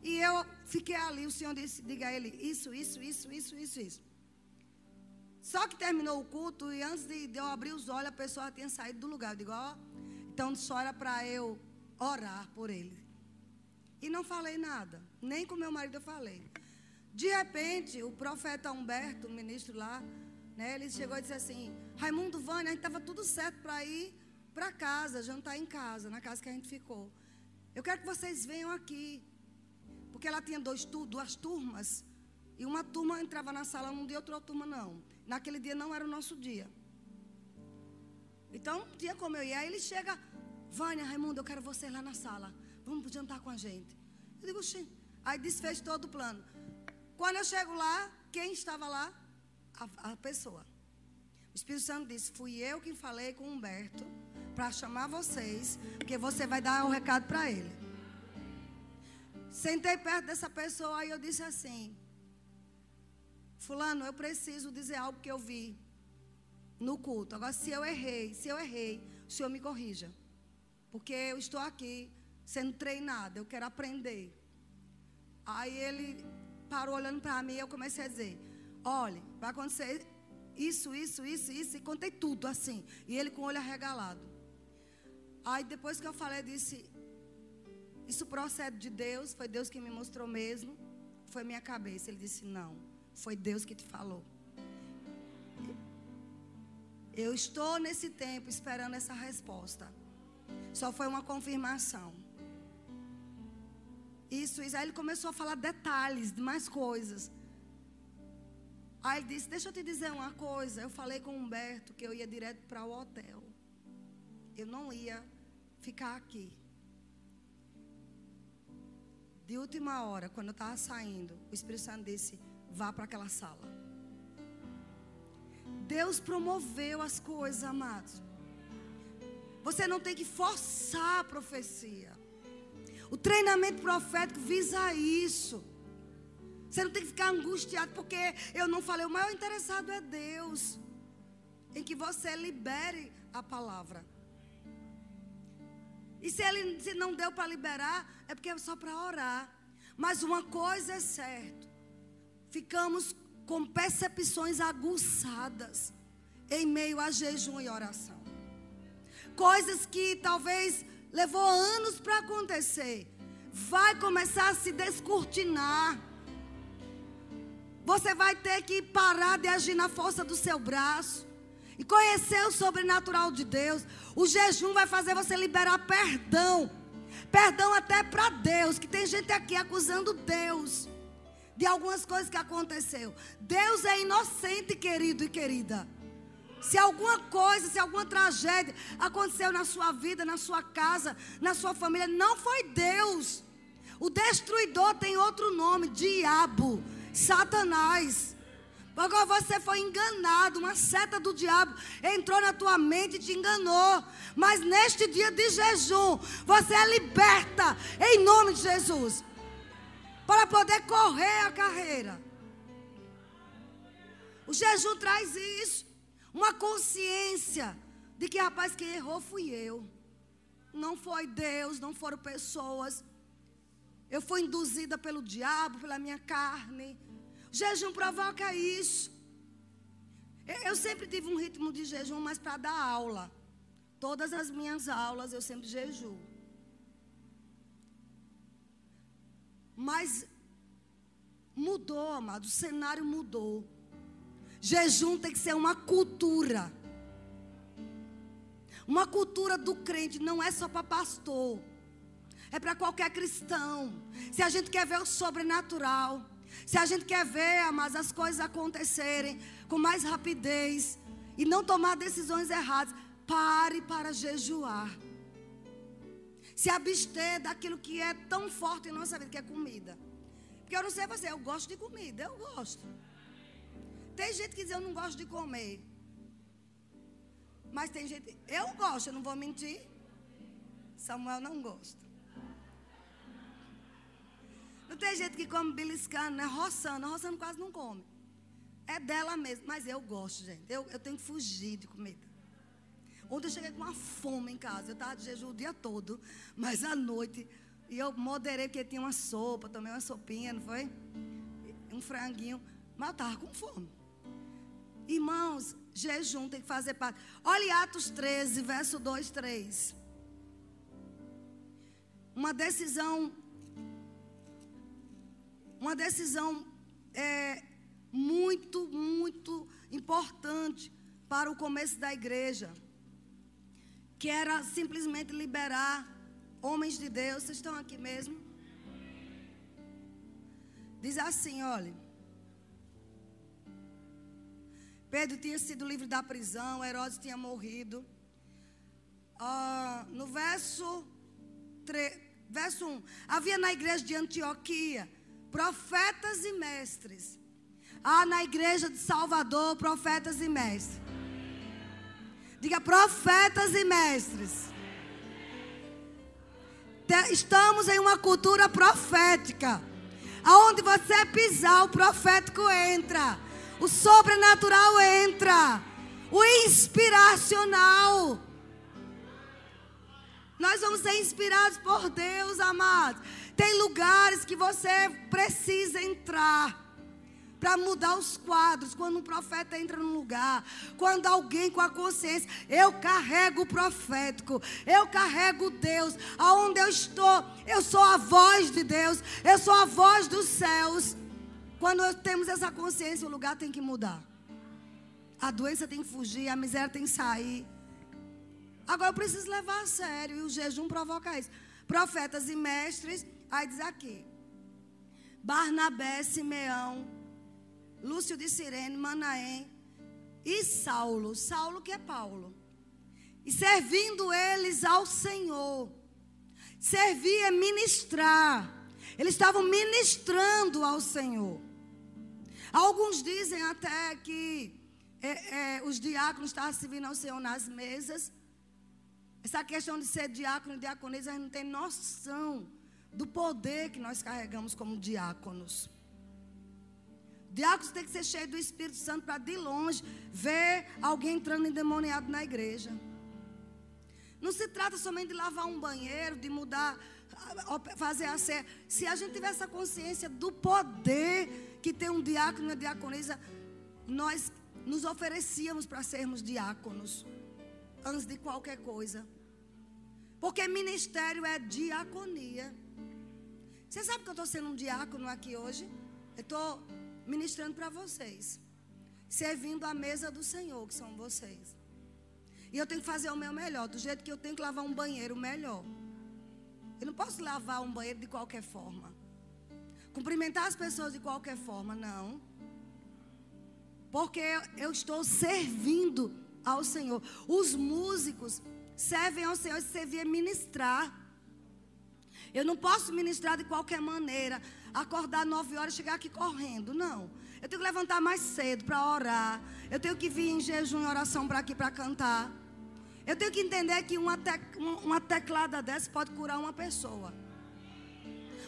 E eu fiquei ali, o Senhor disse, diga a ele, isso, isso, isso, isso, isso, isso. Só que terminou o culto e antes de, de eu abrir os olhos, a pessoa tinha saído do lugar. Eu digo, ó, então só era para eu orar por ele. E não falei nada. Nem com meu marido eu falei. De repente, o profeta Humberto, o ministro lá, né, ele chegou e disse assim: Raimundo Vânia, a gente estava tudo certo para ir para casa, jantar em casa, na casa que a gente ficou. Eu quero que vocês venham aqui. Porque ela tinha dois, duas turmas. E uma turma entrava na sala num dia, outra turma não. Naquele dia não era o nosso dia. Então, tinha como eu ir. Aí ele chega, Vânia, Raimundo, eu quero vocês lá na sala. Vamos jantar com a gente. Eu digo, Xim. Aí desfez todo o plano. Quando eu chego lá, quem estava lá? A, a pessoa. O Espírito Santo disse: Fui eu quem falei com o Humberto para chamar vocês, porque você vai dar o recado para ele. Sentei perto dessa pessoa e eu disse assim: Fulano, eu preciso dizer algo que eu vi no culto. Agora, se eu errei, se eu errei, o senhor me corrija. Porque eu estou aqui sendo treinada, eu quero aprender. Aí ele parou olhando para mim e eu comecei a dizer: Olha, vai acontecer isso, isso, isso, isso. E contei tudo assim. E ele com o olho arregalado. Aí depois que eu falei, disse: Isso procede de Deus, foi Deus que me mostrou mesmo. Foi minha cabeça. Ele disse: Não, foi Deus que te falou. Eu estou nesse tempo esperando essa resposta. Só foi uma confirmação. Isso, isso. Aí ele começou a falar detalhes de mais coisas. Aí ele disse: Deixa eu te dizer uma coisa. Eu falei com o Humberto que eu ia direto para o hotel. Eu não ia ficar aqui. De última hora, quando eu estava saindo, o Espírito Santo disse: Vá para aquela sala. Deus promoveu as coisas, amados. Você não tem que forçar a profecia. O treinamento profético visa isso. Você não tem que ficar angustiado porque eu não falei. O maior interessado é Deus. Em que você libere a palavra. E se ele se não deu para liberar, é porque é só para orar. Mas uma coisa é certa. Ficamos com percepções aguçadas em meio a jejum e oração. Coisas que talvez levou anos para acontecer, vai começar a se descortinar. Você vai ter que parar de agir na força do seu braço e conhecer o sobrenatural de Deus. O jejum vai fazer você liberar perdão. Perdão até para Deus, que tem gente aqui acusando Deus de algumas coisas que aconteceu. Deus é inocente, querido e querida. Se alguma coisa, se alguma tragédia aconteceu na sua vida, na sua casa, na sua família, não foi Deus. O destruidor tem outro nome: diabo, Satanás. Agora você foi enganado, uma seta do diabo entrou na tua mente e te enganou. Mas neste dia de jejum, você é liberta em nome de Jesus. Para poder correr a carreira. O jejum traz isso. Uma consciência de que, rapaz, quem errou fui eu. Não foi Deus, não foram pessoas. Eu fui induzida pelo diabo, pela minha carne. Jejum provoca isso. Eu sempre tive um ritmo de jejum, mas para dar aula. Todas as minhas aulas eu sempre jejuo. Mas mudou, amado, o cenário mudou. Jejum tem que ser uma cultura. Uma cultura do crente não é só para pastor. É para qualquer cristão. Se a gente quer ver o sobrenatural, se a gente quer ver, mas as coisas acontecerem com mais rapidez e não tomar decisões erradas, pare para jejuar. Se abster daquilo que é tão forte em nossa vida, que é comida. Porque eu não sei você, eu gosto de comida, eu gosto. Tem gente que diz eu não gosto de comer. Mas tem gente, eu gosto, eu não vou mentir. Samuel não gosta. Não tem gente que come beliscando, né? Roçando. Roçando quase não come. É dela mesmo. Mas eu gosto, gente. Eu, eu tenho que fugir de comida. Ontem eu cheguei com uma fome em casa. Eu estava de jejum o dia todo. Mas à noite. E eu moderei porque tinha uma sopa. Tomei uma sopinha, não foi? Um franguinho. Mas eu estava com fome. Irmãos, jejum tem que fazer parte. Olha Atos 13, verso 2, 3. Uma decisão. Uma decisão é, muito, muito importante para o começo da igreja. que era simplesmente liberar homens de Deus. Vocês estão aqui mesmo? Diz assim, olha. Pedro tinha sido livre da prisão, Herodes tinha morrido. Ah, no verso, 3, verso 1: Havia na igreja de Antioquia profetas e mestres. Há na igreja de Salvador profetas e mestres. Diga profetas e mestres. Estamos em uma cultura profética. Aonde você pisar, o profético entra. O sobrenatural entra. O inspiracional. Nós vamos ser inspirados por Deus, amados. Tem lugares que você precisa entrar para mudar os quadros. Quando um profeta entra num lugar, quando alguém com a consciência, eu carrego o profético, eu carrego Deus, aonde eu estou, eu sou a voz de Deus, eu sou a voz dos céus. Quando temos essa consciência, o lugar tem que mudar. A doença tem que fugir, a miséria tem que sair. Agora eu preciso levar a sério, e o jejum provoca isso. Profetas e mestres, aí diz aqui: Barnabé, Simeão, Lúcio de Sirene, Manaém e Saulo. Saulo que é Paulo. E servindo eles ao Senhor. Servir é ministrar. Eles estavam ministrando ao Senhor. Alguns dizem até que é, é, os diáconos estavam servindo ao Senhor nas mesas. Essa questão de ser diácono e diaconisa, a gente não tem noção do poder que nós carregamos como diáconos. Diáconos tem que ser cheio do Espírito Santo para de longe ver alguém entrando endemoniado na igreja. Não se trata somente de lavar um banheiro, de mudar, fazer a sé. Se a gente tiver essa consciência do poder que tem um diácono uma diaconisa, nós nos oferecíamos para sermos diáconos antes de qualquer coisa. Porque ministério é diaconia. Você sabe que eu estou sendo um diácono aqui hoje? Eu estou ministrando para vocês. Servindo a mesa do Senhor, que são vocês. E eu tenho que fazer o meu melhor, do jeito que eu tenho que lavar um banheiro melhor. Eu não posso lavar um banheiro de qualquer forma. Cumprimentar as pessoas de qualquer forma, não. Porque eu estou servindo ao Senhor. Os músicos servem ao Senhor, servir é ministrar. Eu não posso ministrar de qualquer maneira acordar nove horas e chegar aqui correndo. Não. Eu tenho que levantar mais cedo para orar. Eu tenho que vir em jejum e oração para aqui para cantar. Eu tenho que entender que uma, te, uma teclada dessa pode curar uma pessoa.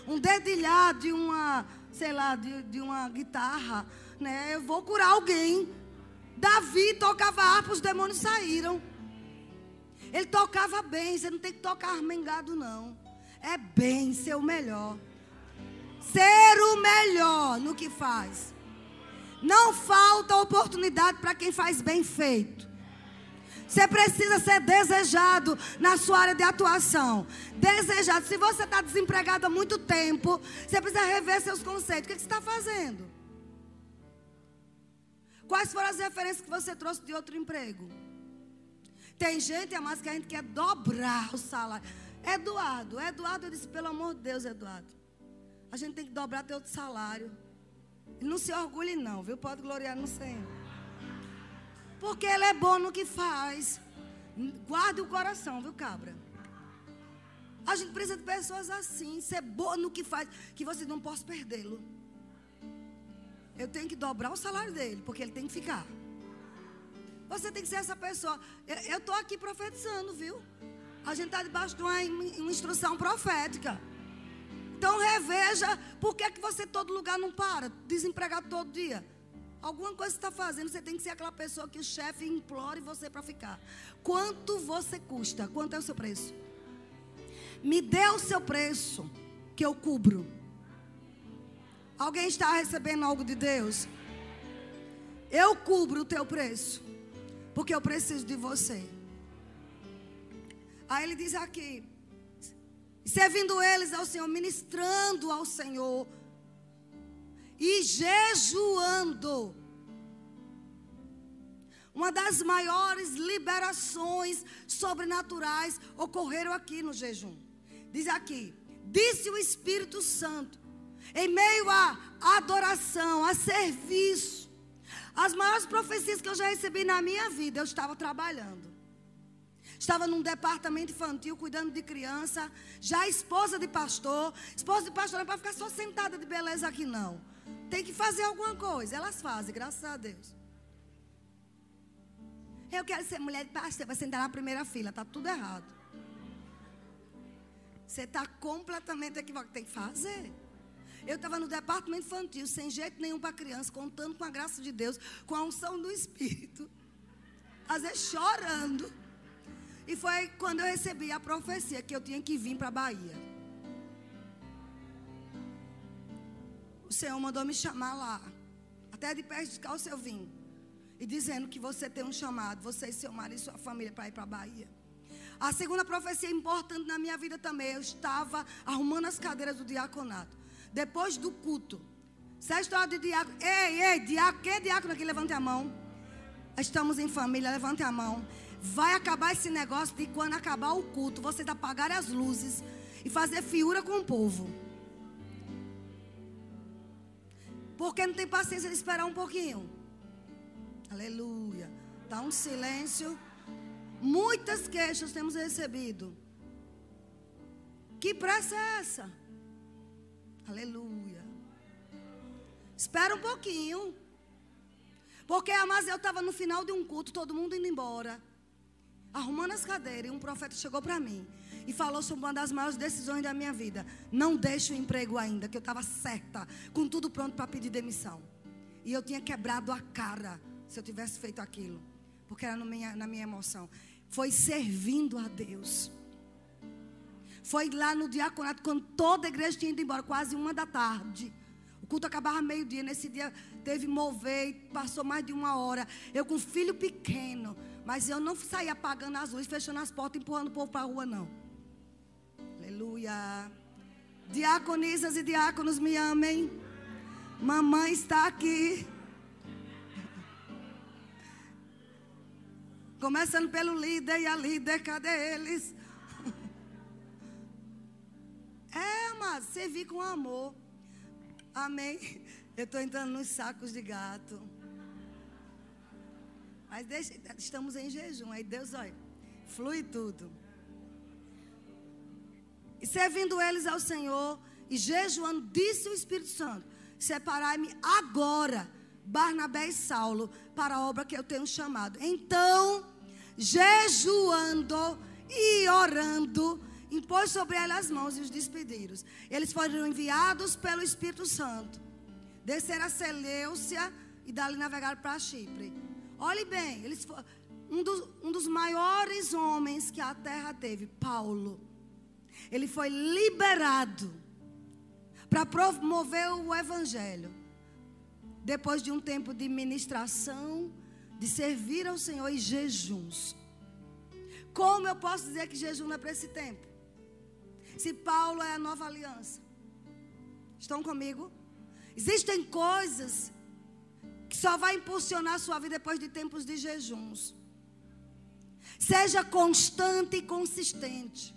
Um dedilhar de uma, sei lá, de, de uma guitarra, né? Eu vou curar alguém. Davi tocava harpa, os demônios saíram. Ele tocava bem, você não tem que tocar armengado, não. É bem ser o melhor ser o melhor no que faz. Não falta oportunidade para quem faz bem feito. Você precisa ser desejado na sua área de atuação. Desejado. Se você está desempregado há muito tempo, você precisa rever seus conceitos. O que, que você está fazendo? Quais foram as referências que você trouxe de outro emprego? Tem gente, amados, que a gente quer dobrar o salário. Eduardo, Eduardo, eu disse, pelo amor de Deus, Eduardo. A gente tem que dobrar teu salário. Não se orgulhe, não, viu? Pode gloriar no Senhor. Porque ele é bom no que faz. Guarde o coração, viu, cabra? A gente precisa de pessoas assim, ser boa no que faz, que você não possa perdê-lo. Eu tenho que dobrar o salário dele, porque ele tem que ficar. Você tem que ser essa pessoa. Eu estou aqui profetizando, viu? A gente está debaixo de uma, uma instrução profética. Então reveja por que, é que você todo lugar não para, desempregado todo dia. Alguma coisa está fazendo, você tem que ser aquela pessoa que o chefe implore você para ficar. Quanto você custa? Quanto é o seu preço? Me dê o seu preço, que eu cubro. Alguém está recebendo algo de Deus? Eu cubro o teu preço, porque eu preciso de você. Aí ele diz aqui: servindo eles ao Senhor, ministrando ao Senhor e jejuando. Uma das maiores liberações sobrenaturais ocorreram aqui no jejum. Diz aqui: disse o Espírito Santo, em meio à adoração, a serviço, as maiores profecias que eu já recebi na minha vida, eu estava trabalhando. Estava num departamento infantil, cuidando de criança, já esposa de pastor. Esposa de pastor não é para ficar só sentada de beleza aqui, não. Tem que fazer alguma coisa. Elas fazem, graças a Deus. Eu quero ser mulher de pastor, vai sentar na primeira fila. Está tudo errado. Você está completamente equivocado. Tem que fazer. Eu estava no departamento infantil, sem jeito nenhum para criança, contando com a graça de Deus, com a unção do Espírito. Às vezes chorando. E foi quando eu recebi a profecia que eu tinha que vir para a Bahia. O Senhor mandou me chamar lá. Até de pé descalço eu vim e dizendo que você tem um chamado, você e seu marido e sua família para ir para a Bahia. A segunda profecia importante na minha vida também, eu estava arrumando as cadeiras do diaconato. Depois do culto. Se a história de diácono. Ei, ei, diácono, que diácono aqui? Levante a mão. Estamos em família, levante a mão. Vai acabar esse negócio de quando acabar o culto, vocês apagarem as luzes e fazer fiura com o povo. Porque não tem paciência de esperar um pouquinho. Aleluia. Está um silêncio. Muitas queixas temos recebido. Que pressa é essa? Aleluia. Espera um pouquinho. Porque, mas eu estava no final de um culto, todo mundo indo embora. Arrumando as cadeiras. E um profeta chegou para mim. E falou sobre uma das maiores decisões da minha vida. Não deixe o emprego ainda. Que eu estava certa. Com tudo pronto para pedir demissão. E eu tinha quebrado a cara se eu tivesse feito aquilo. Porque era minha, na minha emoção. Foi servindo a Deus. Foi lá no diaconato, quando toda a igreja tinha ido embora, quase uma da tarde. O culto acabava meio-dia. Nesse dia teve mover, passou mais de uma hora. Eu com filho pequeno. Mas eu não saí apagando as luzes, fechando as portas, empurrando o povo para a rua, não. Aleluia. Diaconisas e diáconos me amem. Mamãe está aqui. Começando pelo líder e a líder, cadê eles? É, mas servir com amor. Amém. Eu estou entrando nos sacos de gato. Mas deixa, estamos em jejum. Aí Deus, olha, flui tudo. E servindo eles ao Senhor e jejuando, disse o Espírito Santo: Separai-me agora, Barnabé e Saulo, para a obra que eu tenho chamado. Então, jejuando e orando, impôs sobre ela as mãos e os despediram. Eles foram enviados pelo Espírito Santo. Desceram a Seleucia e dali navegaram para Chipre. Olhe bem, eles foram, um, dos, um dos maiores homens que a terra teve, Paulo. Ele foi liberado para promover o evangelho. Depois de um tempo de ministração, de servir ao Senhor e jejuns. Como eu posso dizer que jejum não é para esse tempo? Se Paulo é a nova aliança. Estão comigo? Existem coisas que só vai impulsionar a sua vida depois de tempos de jejuns. Seja constante e consistente.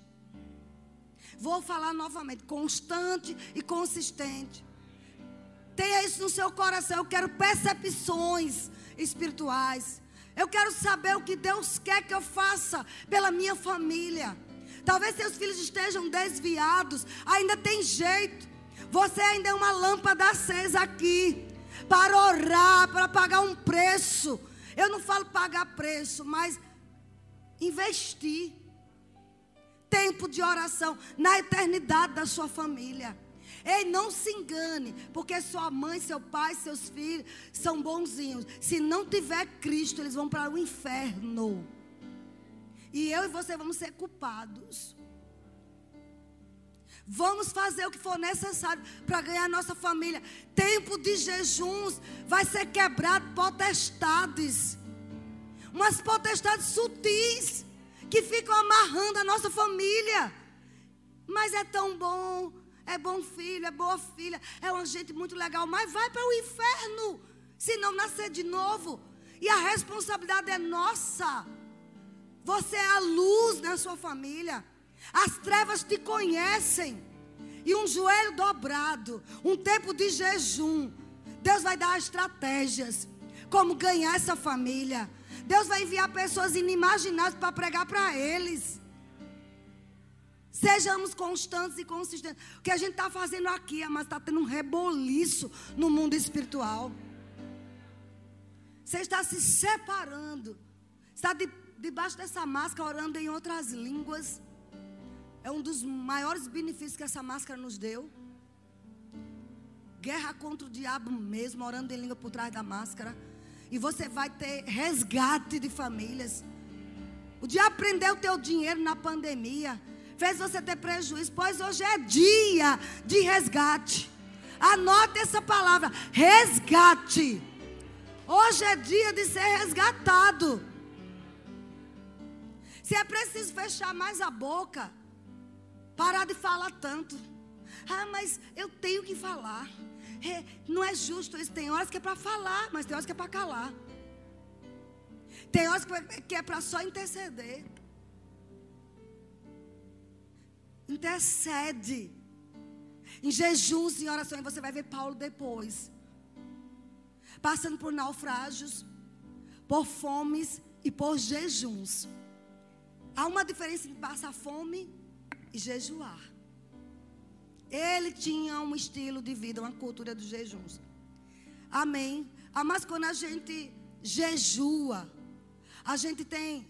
Vou falar novamente, constante e consistente. Tenha isso no seu coração. Eu quero percepções espirituais. Eu quero saber o que Deus quer que eu faça pela minha família. Talvez seus filhos estejam desviados, ainda tem jeito. Você ainda é uma lâmpada acesa aqui para orar, para pagar um preço. Eu não falo pagar preço, mas investir tempo de oração na eternidade da sua família. Ei, não se engane, porque sua mãe, seu pai, seus filhos são bonzinhos. Se não tiver Cristo, eles vão para o inferno. E eu e você vamos ser culpados. Vamos fazer o que for necessário para ganhar nossa família. Tempo de jejuns vai ser quebrado potestades. Umas potestades sutis que ficam amarrando a nossa família. Mas é tão bom é bom filho, é boa filha, é uma gente muito legal, mas vai para o inferno se não nascer de novo. E a responsabilidade é nossa. Você é a luz na sua família. As trevas te conhecem. E um joelho dobrado, um tempo de jejum. Deus vai dar estratégias como ganhar essa família. Deus vai enviar pessoas inimagináveis para pregar para eles. Sejamos constantes e consistentes. O que a gente está fazendo aqui, mas está tendo um reboliço no mundo espiritual. Você está se separando. Está de, debaixo dessa máscara orando em outras línguas. É um dos maiores benefícios que essa máscara nos deu. Guerra contra o diabo mesmo, orando em língua por trás da máscara. E você vai ter resgate de famílias. O diabo prendeu o teu dinheiro na pandemia fez você ter prejuízo, pois hoje é dia de resgate. Anote essa palavra: resgate. Hoje é dia de ser resgatado. Se é preciso fechar mais a boca, parar de falar tanto. Ah, mas eu tenho que falar. É, não é justo isso. Tem horas que é para falar, mas tem horas que é para calar. Tem horas que é para só interceder. Intercede. Em jejuns e orações, você vai ver Paulo depois. Passando por naufrágios, por fomes e por jejuns. Há uma diferença entre passar fome e jejuar. Ele tinha um estilo de vida, uma cultura dos jejuns. Amém. Ah, mas quando a gente jejua, a gente tem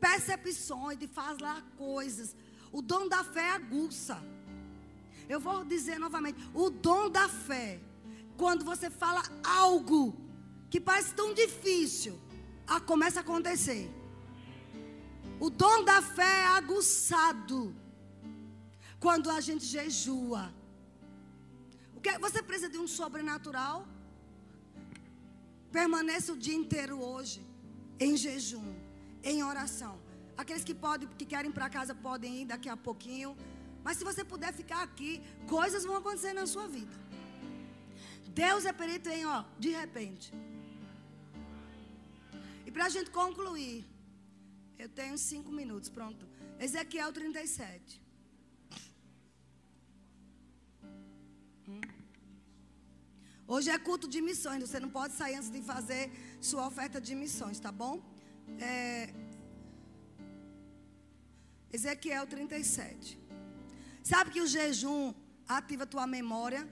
percepções de fazer coisas o dom da fé aguça. Eu vou dizer novamente: o dom da fé, quando você fala algo que parece tão difícil, a, começa a acontecer. O dom da fé é aguçado quando a gente jejua. Que você precisa de um sobrenatural? Permaneça o dia inteiro hoje em jejum, em oração. Aqueles que podem, que querem ir para casa podem ir daqui a pouquinho. Mas se você puder ficar aqui, coisas vão acontecer na sua vida. Deus é perito em, ó, de repente. E para a gente concluir, eu tenho cinco minutos, pronto. Ezequiel 37. Hoje é culto de missões. Você não pode sair antes de fazer sua oferta de missões, tá bom? É, Ezequiel 37. Sabe que o jejum ativa a tua memória?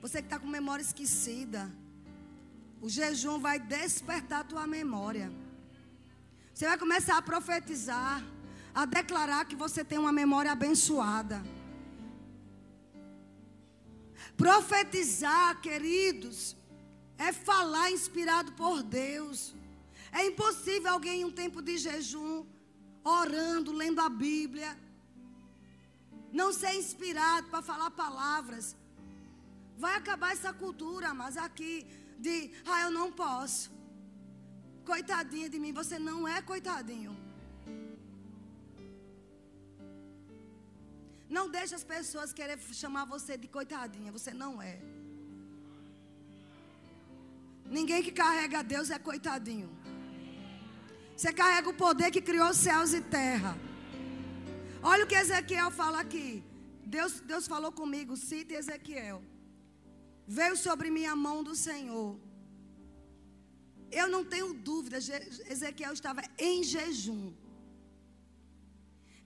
Você que está com memória esquecida. O jejum vai despertar a tua memória. Você vai começar a profetizar, a declarar que você tem uma memória abençoada. Profetizar, queridos, é falar inspirado por Deus. É impossível alguém em um tempo de jejum orando, lendo a Bíblia. Não ser inspirado para falar palavras. Vai acabar essa cultura, mas aqui de, ah, eu não posso. Coitadinha de mim, você não é coitadinho. Não deixe as pessoas querer chamar você de coitadinha, você não é. Ninguém que carrega Deus é coitadinho. Você carrega o poder que criou céus e terra. Olha o que Ezequiel fala aqui. Deus, Deus falou comigo, cite Ezequiel. Veio sobre mim a mão do Senhor. Eu não tenho dúvida, Ezequiel estava em jejum.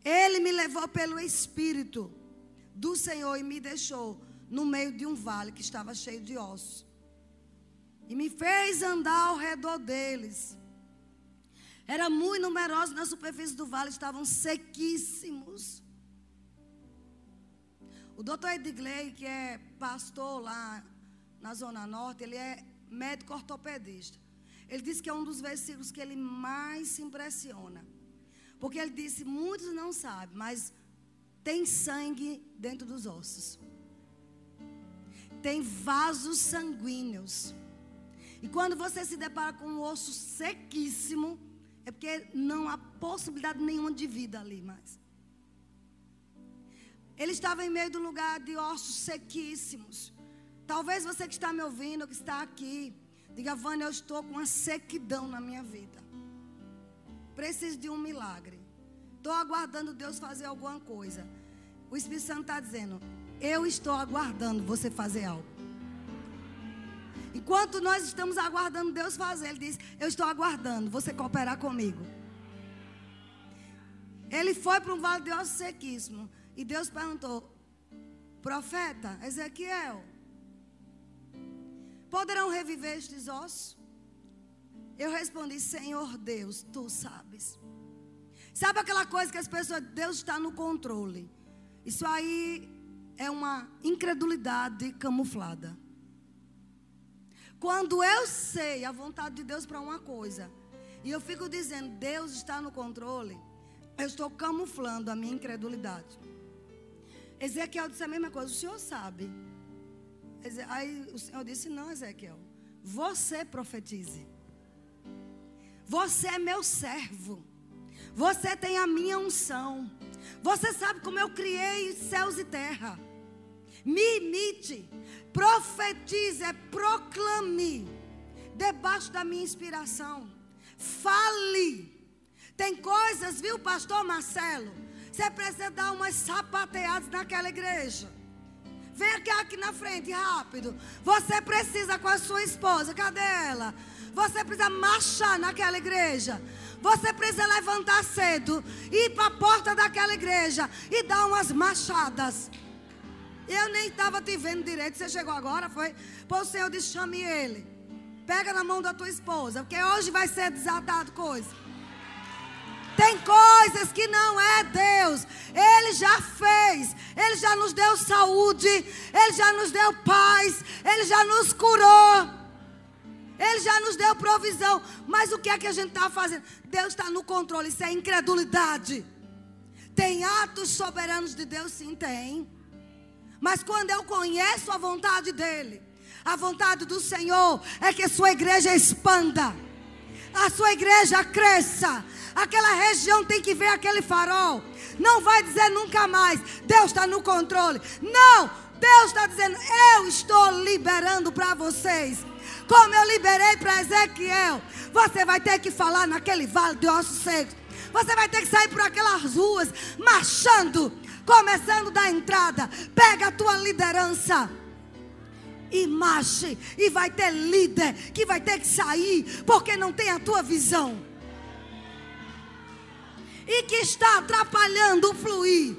Ele me levou pelo Espírito do Senhor e me deixou no meio de um vale que estava cheio de ossos. E me fez andar ao redor deles. Era muito numeroso na superfície do vale, estavam sequíssimos. O doutor Edgley, que é pastor lá na Zona Norte, ele é médico ortopedista. Ele disse que é um dos versículos que ele mais se impressiona. Porque ele disse: muitos não sabem, mas tem sangue dentro dos ossos. Tem vasos sanguíneos. E quando você se depara com um osso sequíssimo, é porque não há possibilidade nenhuma de vida ali mais. Ele estava em meio um lugar de ossos sequíssimos. Talvez você que está me ouvindo, que está aqui, Diga, Vânia, eu estou com uma sequidão na minha vida. Preciso de um milagre. Estou aguardando Deus fazer alguma coisa. O Espírito Santo está dizendo: Eu estou aguardando você fazer algo. Enquanto nós estamos aguardando Deus fazer, Ele diz: Eu estou aguardando você cooperar comigo. Ele foi para um vale de ossos sequíssimo. E Deus perguntou: Profeta Ezequiel, poderão reviver estes ossos? Eu respondi: Senhor Deus, tu sabes. Sabe aquela coisa que as pessoas, Deus está no controle. Isso aí é uma incredulidade camuflada. Quando eu sei a vontade de Deus para uma coisa, e eu fico dizendo, Deus está no controle, eu estou camuflando a minha incredulidade. Ezequiel disse a mesma coisa, o senhor sabe. Aí o senhor disse: Não, Ezequiel, você profetize. Você é meu servo. Você tem a minha unção. Você sabe como eu criei céus e terra. Me imite. Profetize, proclame. Debaixo da minha inspiração. Fale. Tem coisas, viu, pastor Marcelo? Você precisa dar umas sapateadas naquela igreja. Vem aqui, aqui na frente, rápido. Você precisa com a sua esposa. Cadê ela? Você precisa marchar naquela igreja. Você precisa levantar cedo, ir para a porta daquela igreja e dar umas machadas. Eu nem estava te vendo direito. Você chegou agora, foi? Pô, o Senhor disse: chame ele. Pega na mão da tua esposa, porque hoje vai ser desatado coisa. Tem coisas que não é Deus. Ele já fez. Ele já nos deu saúde. Ele já nos deu paz. Ele já nos curou. Ele já nos deu provisão. Mas o que é que a gente está fazendo? Deus está no controle. Isso é incredulidade. Tem atos soberanos de Deus? Sim, tem. Mas quando eu conheço a vontade dEle, a vontade do Senhor é que a sua igreja expanda, a sua igreja cresça, aquela região tem que ver aquele farol. Não vai dizer nunca mais, Deus está no controle. Não, Deus está dizendo, eu estou liberando para vocês. Como eu liberei para Ezequiel, você vai ter que falar naquele vale de ossos secos. Você vai ter que sair por aquelas ruas marchando começando da entrada. Pega a tua liderança e marche. E vai ter líder que vai ter que sair porque não tem a tua visão. E que está atrapalhando o fluir.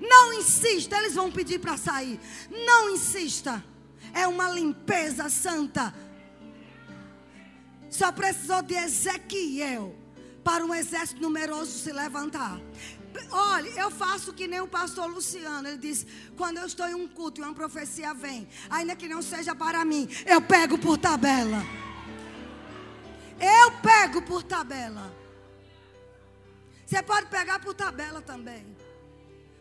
Não insista, eles vão pedir para sair. Não insista. É uma limpeza santa. Só precisou de Ezequiel para um exército numeroso se levantar. Olha, eu faço que nem o pastor Luciano. Ele diz: quando eu estou em um culto e uma profecia vem, ainda que não seja para mim, eu pego por tabela. Eu pego por tabela. Você pode pegar por tabela também.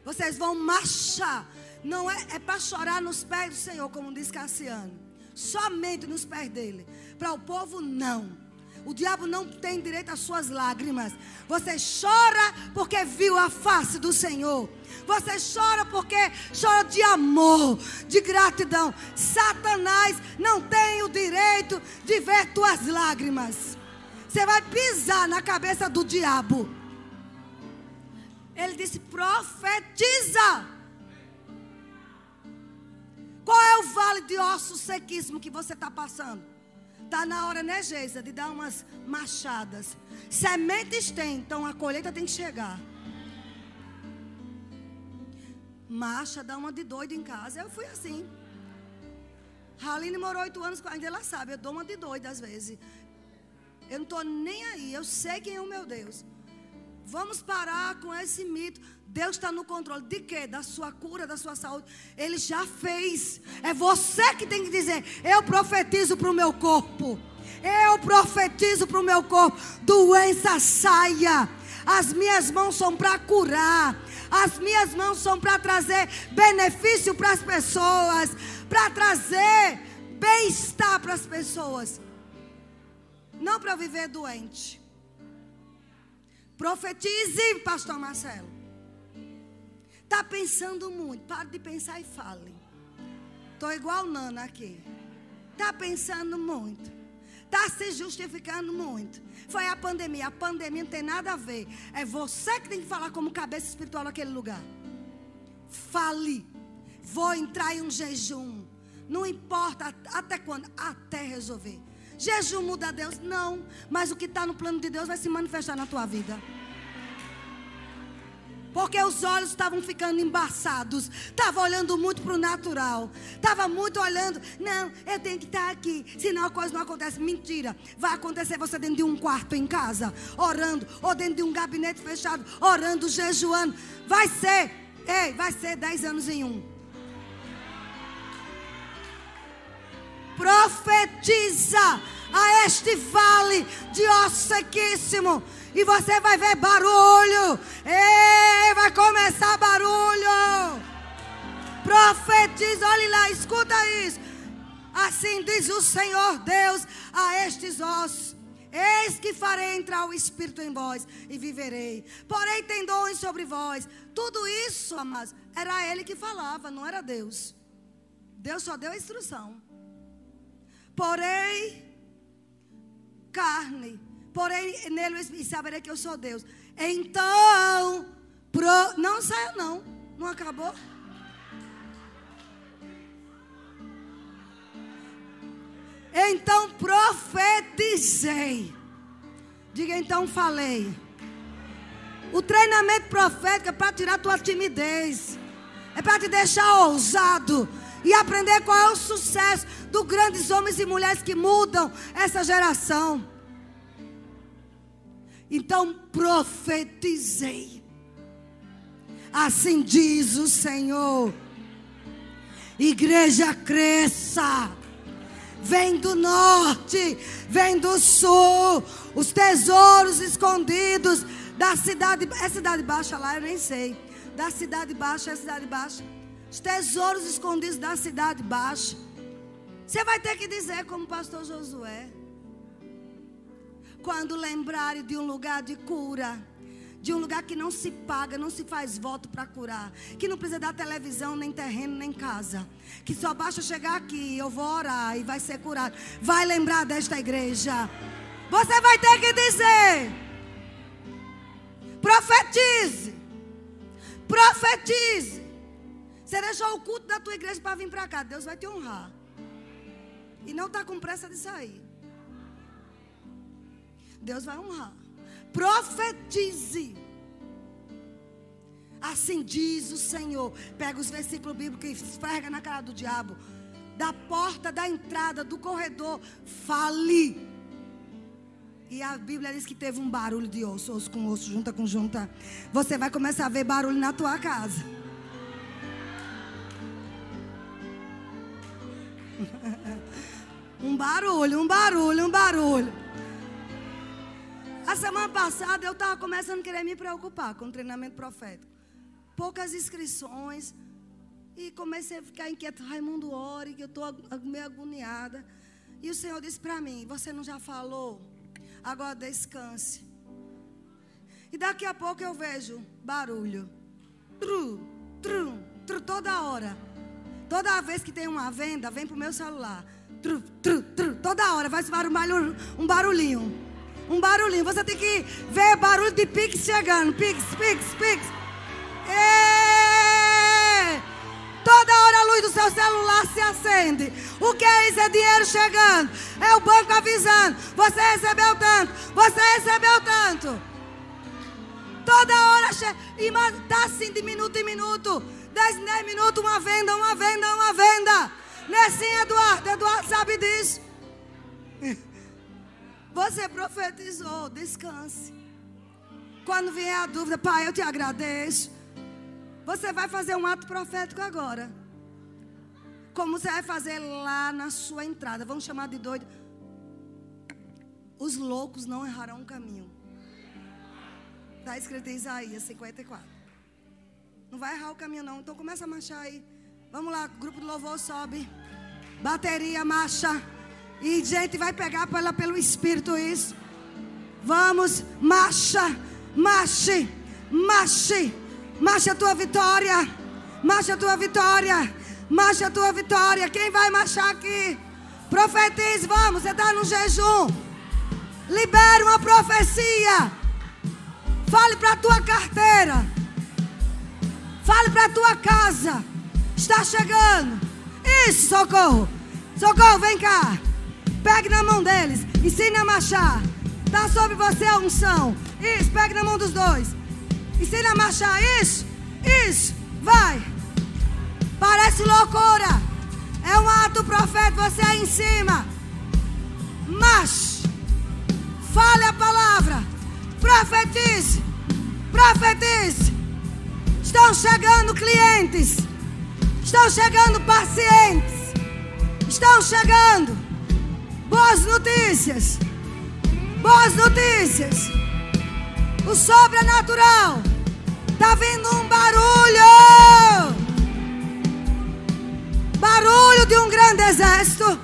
Vocês vão marchar. Não é, é para chorar nos pés do Senhor, como diz Cassiano. Somente nos pés dele. Para o povo, não. O diabo não tem direito às suas lágrimas. Você chora porque viu a face do Senhor. Você chora porque chora de amor, de gratidão. Satanás não tem o direito de ver tuas lágrimas. Você vai pisar na cabeça do diabo. Ele disse: profetiza. Qual é o vale de ossos sequíssimo que você está passando? Está na hora, né, Geisa, de dar umas machadas. Sementes tem, então a colheita tem que chegar. Marcha, dá uma de doido em casa. Eu fui assim. Raline morou oito anos, ainda ela sabe, eu dou uma de doida às vezes. Eu não estou nem aí, eu sei quem é o meu Deus. Vamos parar com esse mito. Deus está no controle de quê? Da sua cura, da sua saúde. Ele já fez. É você que tem que dizer: Eu profetizo para o meu corpo. Eu profetizo para o meu corpo. Doença saia. As minhas mãos são para curar. As minhas mãos são para trazer benefício para as pessoas. Para trazer bem-estar para as pessoas. Não para viver doente. Profetize, pastor Marcelo. Está pensando muito. Pare de pensar e fale. Estou igual Nana aqui. Está pensando muito. Está se justificando muito. Foi a pandemia. A pandemia não tem nada a ver. É você que tem que falar como cabeça espiritual naquele lugar. Fale. Vou entrar em um jejum. Não importa até quando. Até resolver. Jejum muda Deus? Não. Mas o que está no plano de Deus vai se manifestar na tua vida. Porque os olhos estavam ficando embaçados. Estava olhando muito para o natural. Estava muito olhando. Não, eu tenho que estar aqui. Senão a coisa não acontece. Mentira. Vai acontecer você dentro de um quarto em casa, orando. Ou dentro de um gabinete fechado, orando, jejuando. Vai ser. Ei, vai ser dez anos em um. Profetiza a este vale de osso sequíssimo e você vai ver barulho. Ei, vai começar barulho. Profetiza, olhe lá, escuta isso. Assim diz o Senhor Deus a estes ossos. Eis que farei entrar o Espírito em vós e viverei. Porém, tendões sobre vós. Tudo isso, amados, era ele que falava, não era Deus. Deus só deu a instrução. Porém, carne porém nele e saberei que eu sou Deus. Então, pro... não saia não, não acabou? Então profetizei. Diga então falei. O treinamento profético é para tirar tua timidez. É para te deixar ousado e aprender qual é o sucesso dos grandes homens e mulheres que mudam essa geração. Então profetizei. Assim diz o Senhor. Igreja cresça. Vem do norte, vem do sul. Os tesouros escondidos da cidade. É cidade baixa lá, eu nem sei. Da cidade baixa, é cidade baixa. Os tesouros escondidos da cidade baixa. Você vai ter que dizer como o pastor Josué. Quando lembrarem de um lugar de cura, de um lugar que não se paga, não se faz voto para curar, que não precisa dar televisão, nem terreno, nem casa, que só basta chegar aqui, eu vou orar e vai ser curado. Vai lembrar desta igreja. Você vai ter que dizer: profetize, profetize. Você deixou o culto da tua igreja para vir para cá, Deus vai te honrar. E não está com pressa de sair. Deus vai honrar. Profetize. Assim diz o Senhor. Pega os versículos bíblicos e esfrega na cara do diabo. Da porta da entrada, do corredor, fale. E a Bíblia diz que teve um barulho de osso, osso com osso, junta com junta. Você vai começar a ver barulho na tua casa. (laughs) um barulho, um barulho, um barulho. A semana passada eu estava começando a querer me preocupar com o treinamento profético. Poucas inscrições. E comecei a ficar inquieta. Raimundo, ore, que eu estou meio agoniada. E o Senhor disse para mim: Você não já falou? Agora descanse. E daqui a pouco eu vejo barulho. Tru, tru, tru, toda hora. Toda vez que tem uma venda, vem pro meu celular. Tru, tru, tru, toda hora vai um barulhinho um barulhinho. Você tem que ver barulho de pix chegando. Pix, pix, pix. Toda hora a luz do seu celular se acende. O que é isso? É dinheiro chegando. É o banco avisando. Você recebeu tanto. Você recebeu tanto. Toda hora chega. E está assim de minuto em minuto. Dez, dez minutos, uma venda, uma venda, uma venda. É assim, Eduardo? Eduardo sabe disso. Você profetizou, descanse. Quando vier a dúvida, pai, eu te agradeço. Você vai fazer um ato profético agora. Como você vai fazer lá na sua entrada. Vamos chamar de doido. Os loucos não errarão o caminho. Está escrito em Isaías 54. Não vai errar o caminho, não. Então começa a marchar aí. Vamos lá, grupo de louvor sobe. Bateria, marcha. E gente vai pegar pela, pelo Espírito isso. Vamos, marcha, marche, marche, marche a tua vitória, marche a tua vitória, marche a tua vitória. Quem vai marchar aqui? Profetize, vamos, você está no jejum. Libere uma profecia. Fale para a tua carteira. Fale para a tua casa. Está chegando. Isso, socorro. Socorro, vem cá. Pegue na mão deles. Ensine a marchar. Está sobre você a unção. Isso, pegue na mão dos dois. Ensine a marchar. Isso, isso. Vai. Parece loucura. É um ato profético. Você aí em cima. Marche. Fale a palavra. Profetize. Profetize. Estão chegando clientes. Estão chegando pacientes. Estão chegando. Boas notícias. Boas notícias. O sobrenatural. Está vindo um barulho. Barulho de um grande exército.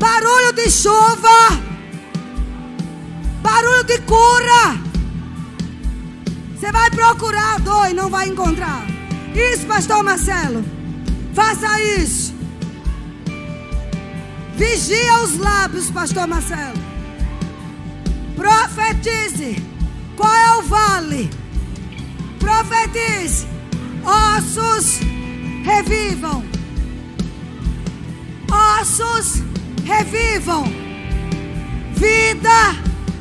Barulho de chuva. Barulho de cura. Você vai procurar a dor e não vai encontrar. Isso, pastor Marcelo. Faça isso. Vigia os lábios, pastor Marcelo. Profetize. Qual é o vale? Profetize. Ossos revivam. Ossos revivam. Vida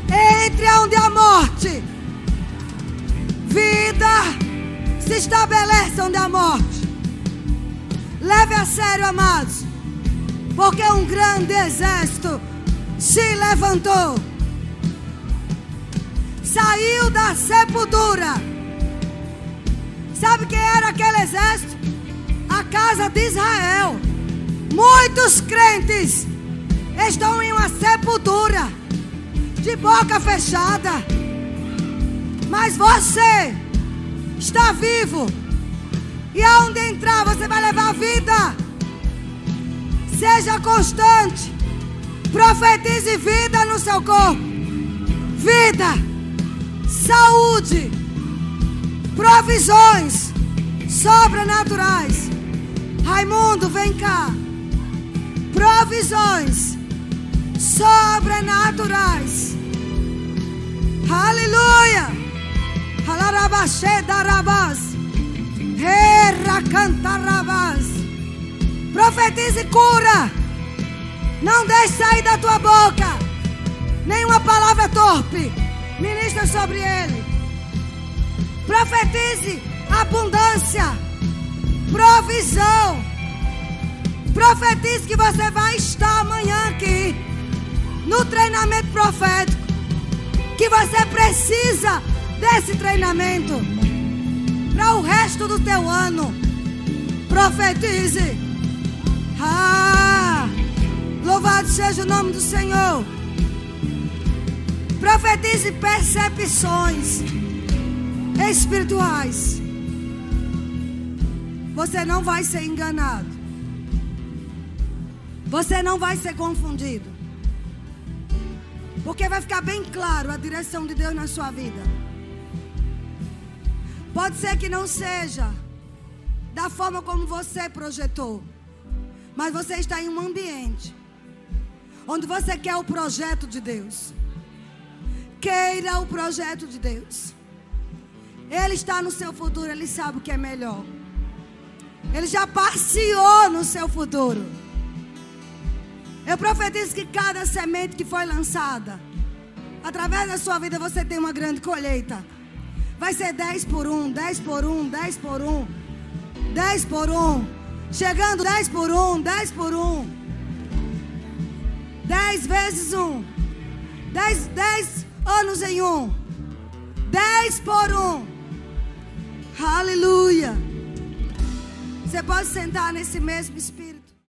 entre onde a morte. Vida se estabelece onde a morte. Leve a sério, amados. Porque um grande exército se levantou. Saiu da sepultura. Sabe quem era aquele exército? A casa de Israel. Muitos crentes estão em uma sepultura, de boca fechada. Mas você está vivo. E aonde entrar, você vai levar vida. Seja constante. Profetize vida no seu corpo. Vida, saúde, provisões sobrenaturais. Raimundo, vem cá. Provisões sobrenaturais. Aleluia. Profetize cura. Não deixe sair da tua boca nenhuma palavra torpe. Ministra sobre ele. Profetize abundância, provisão. Profetize que você vai estar amanhã aqui no treinamento profético. Que você precisa desse treinamento para o resto do teu ano. Profetize. Ah, louvado seja o nome do Senhor. Profetize percepções espirituais. Você não vai ser enganado. Você não vai ser confundido. Porque vai ficar bem claro a direção de Deus na sua vida. Pode ser que não seja da forma como você projetou. Mas você está em um ambiente onde você quer o projeto de Deus. Queira o projeto de Deus. Ele está no seu futuro, ele sabe o que é melhor. Ele já passeou no seu futuro. Eu profetizo que cada semente que foi lançada, através da sua vida, você tem uma grande colheita. Vai ser 10 por 1, 10 por 1, 10 por 1, 10 por 1. Chegando 10 por 1, 10 por 1. 10 vezes 1. 10, 10 anos em 1. 10 por 1. Aleluia. Você pode sentar nesse mesmo espírito.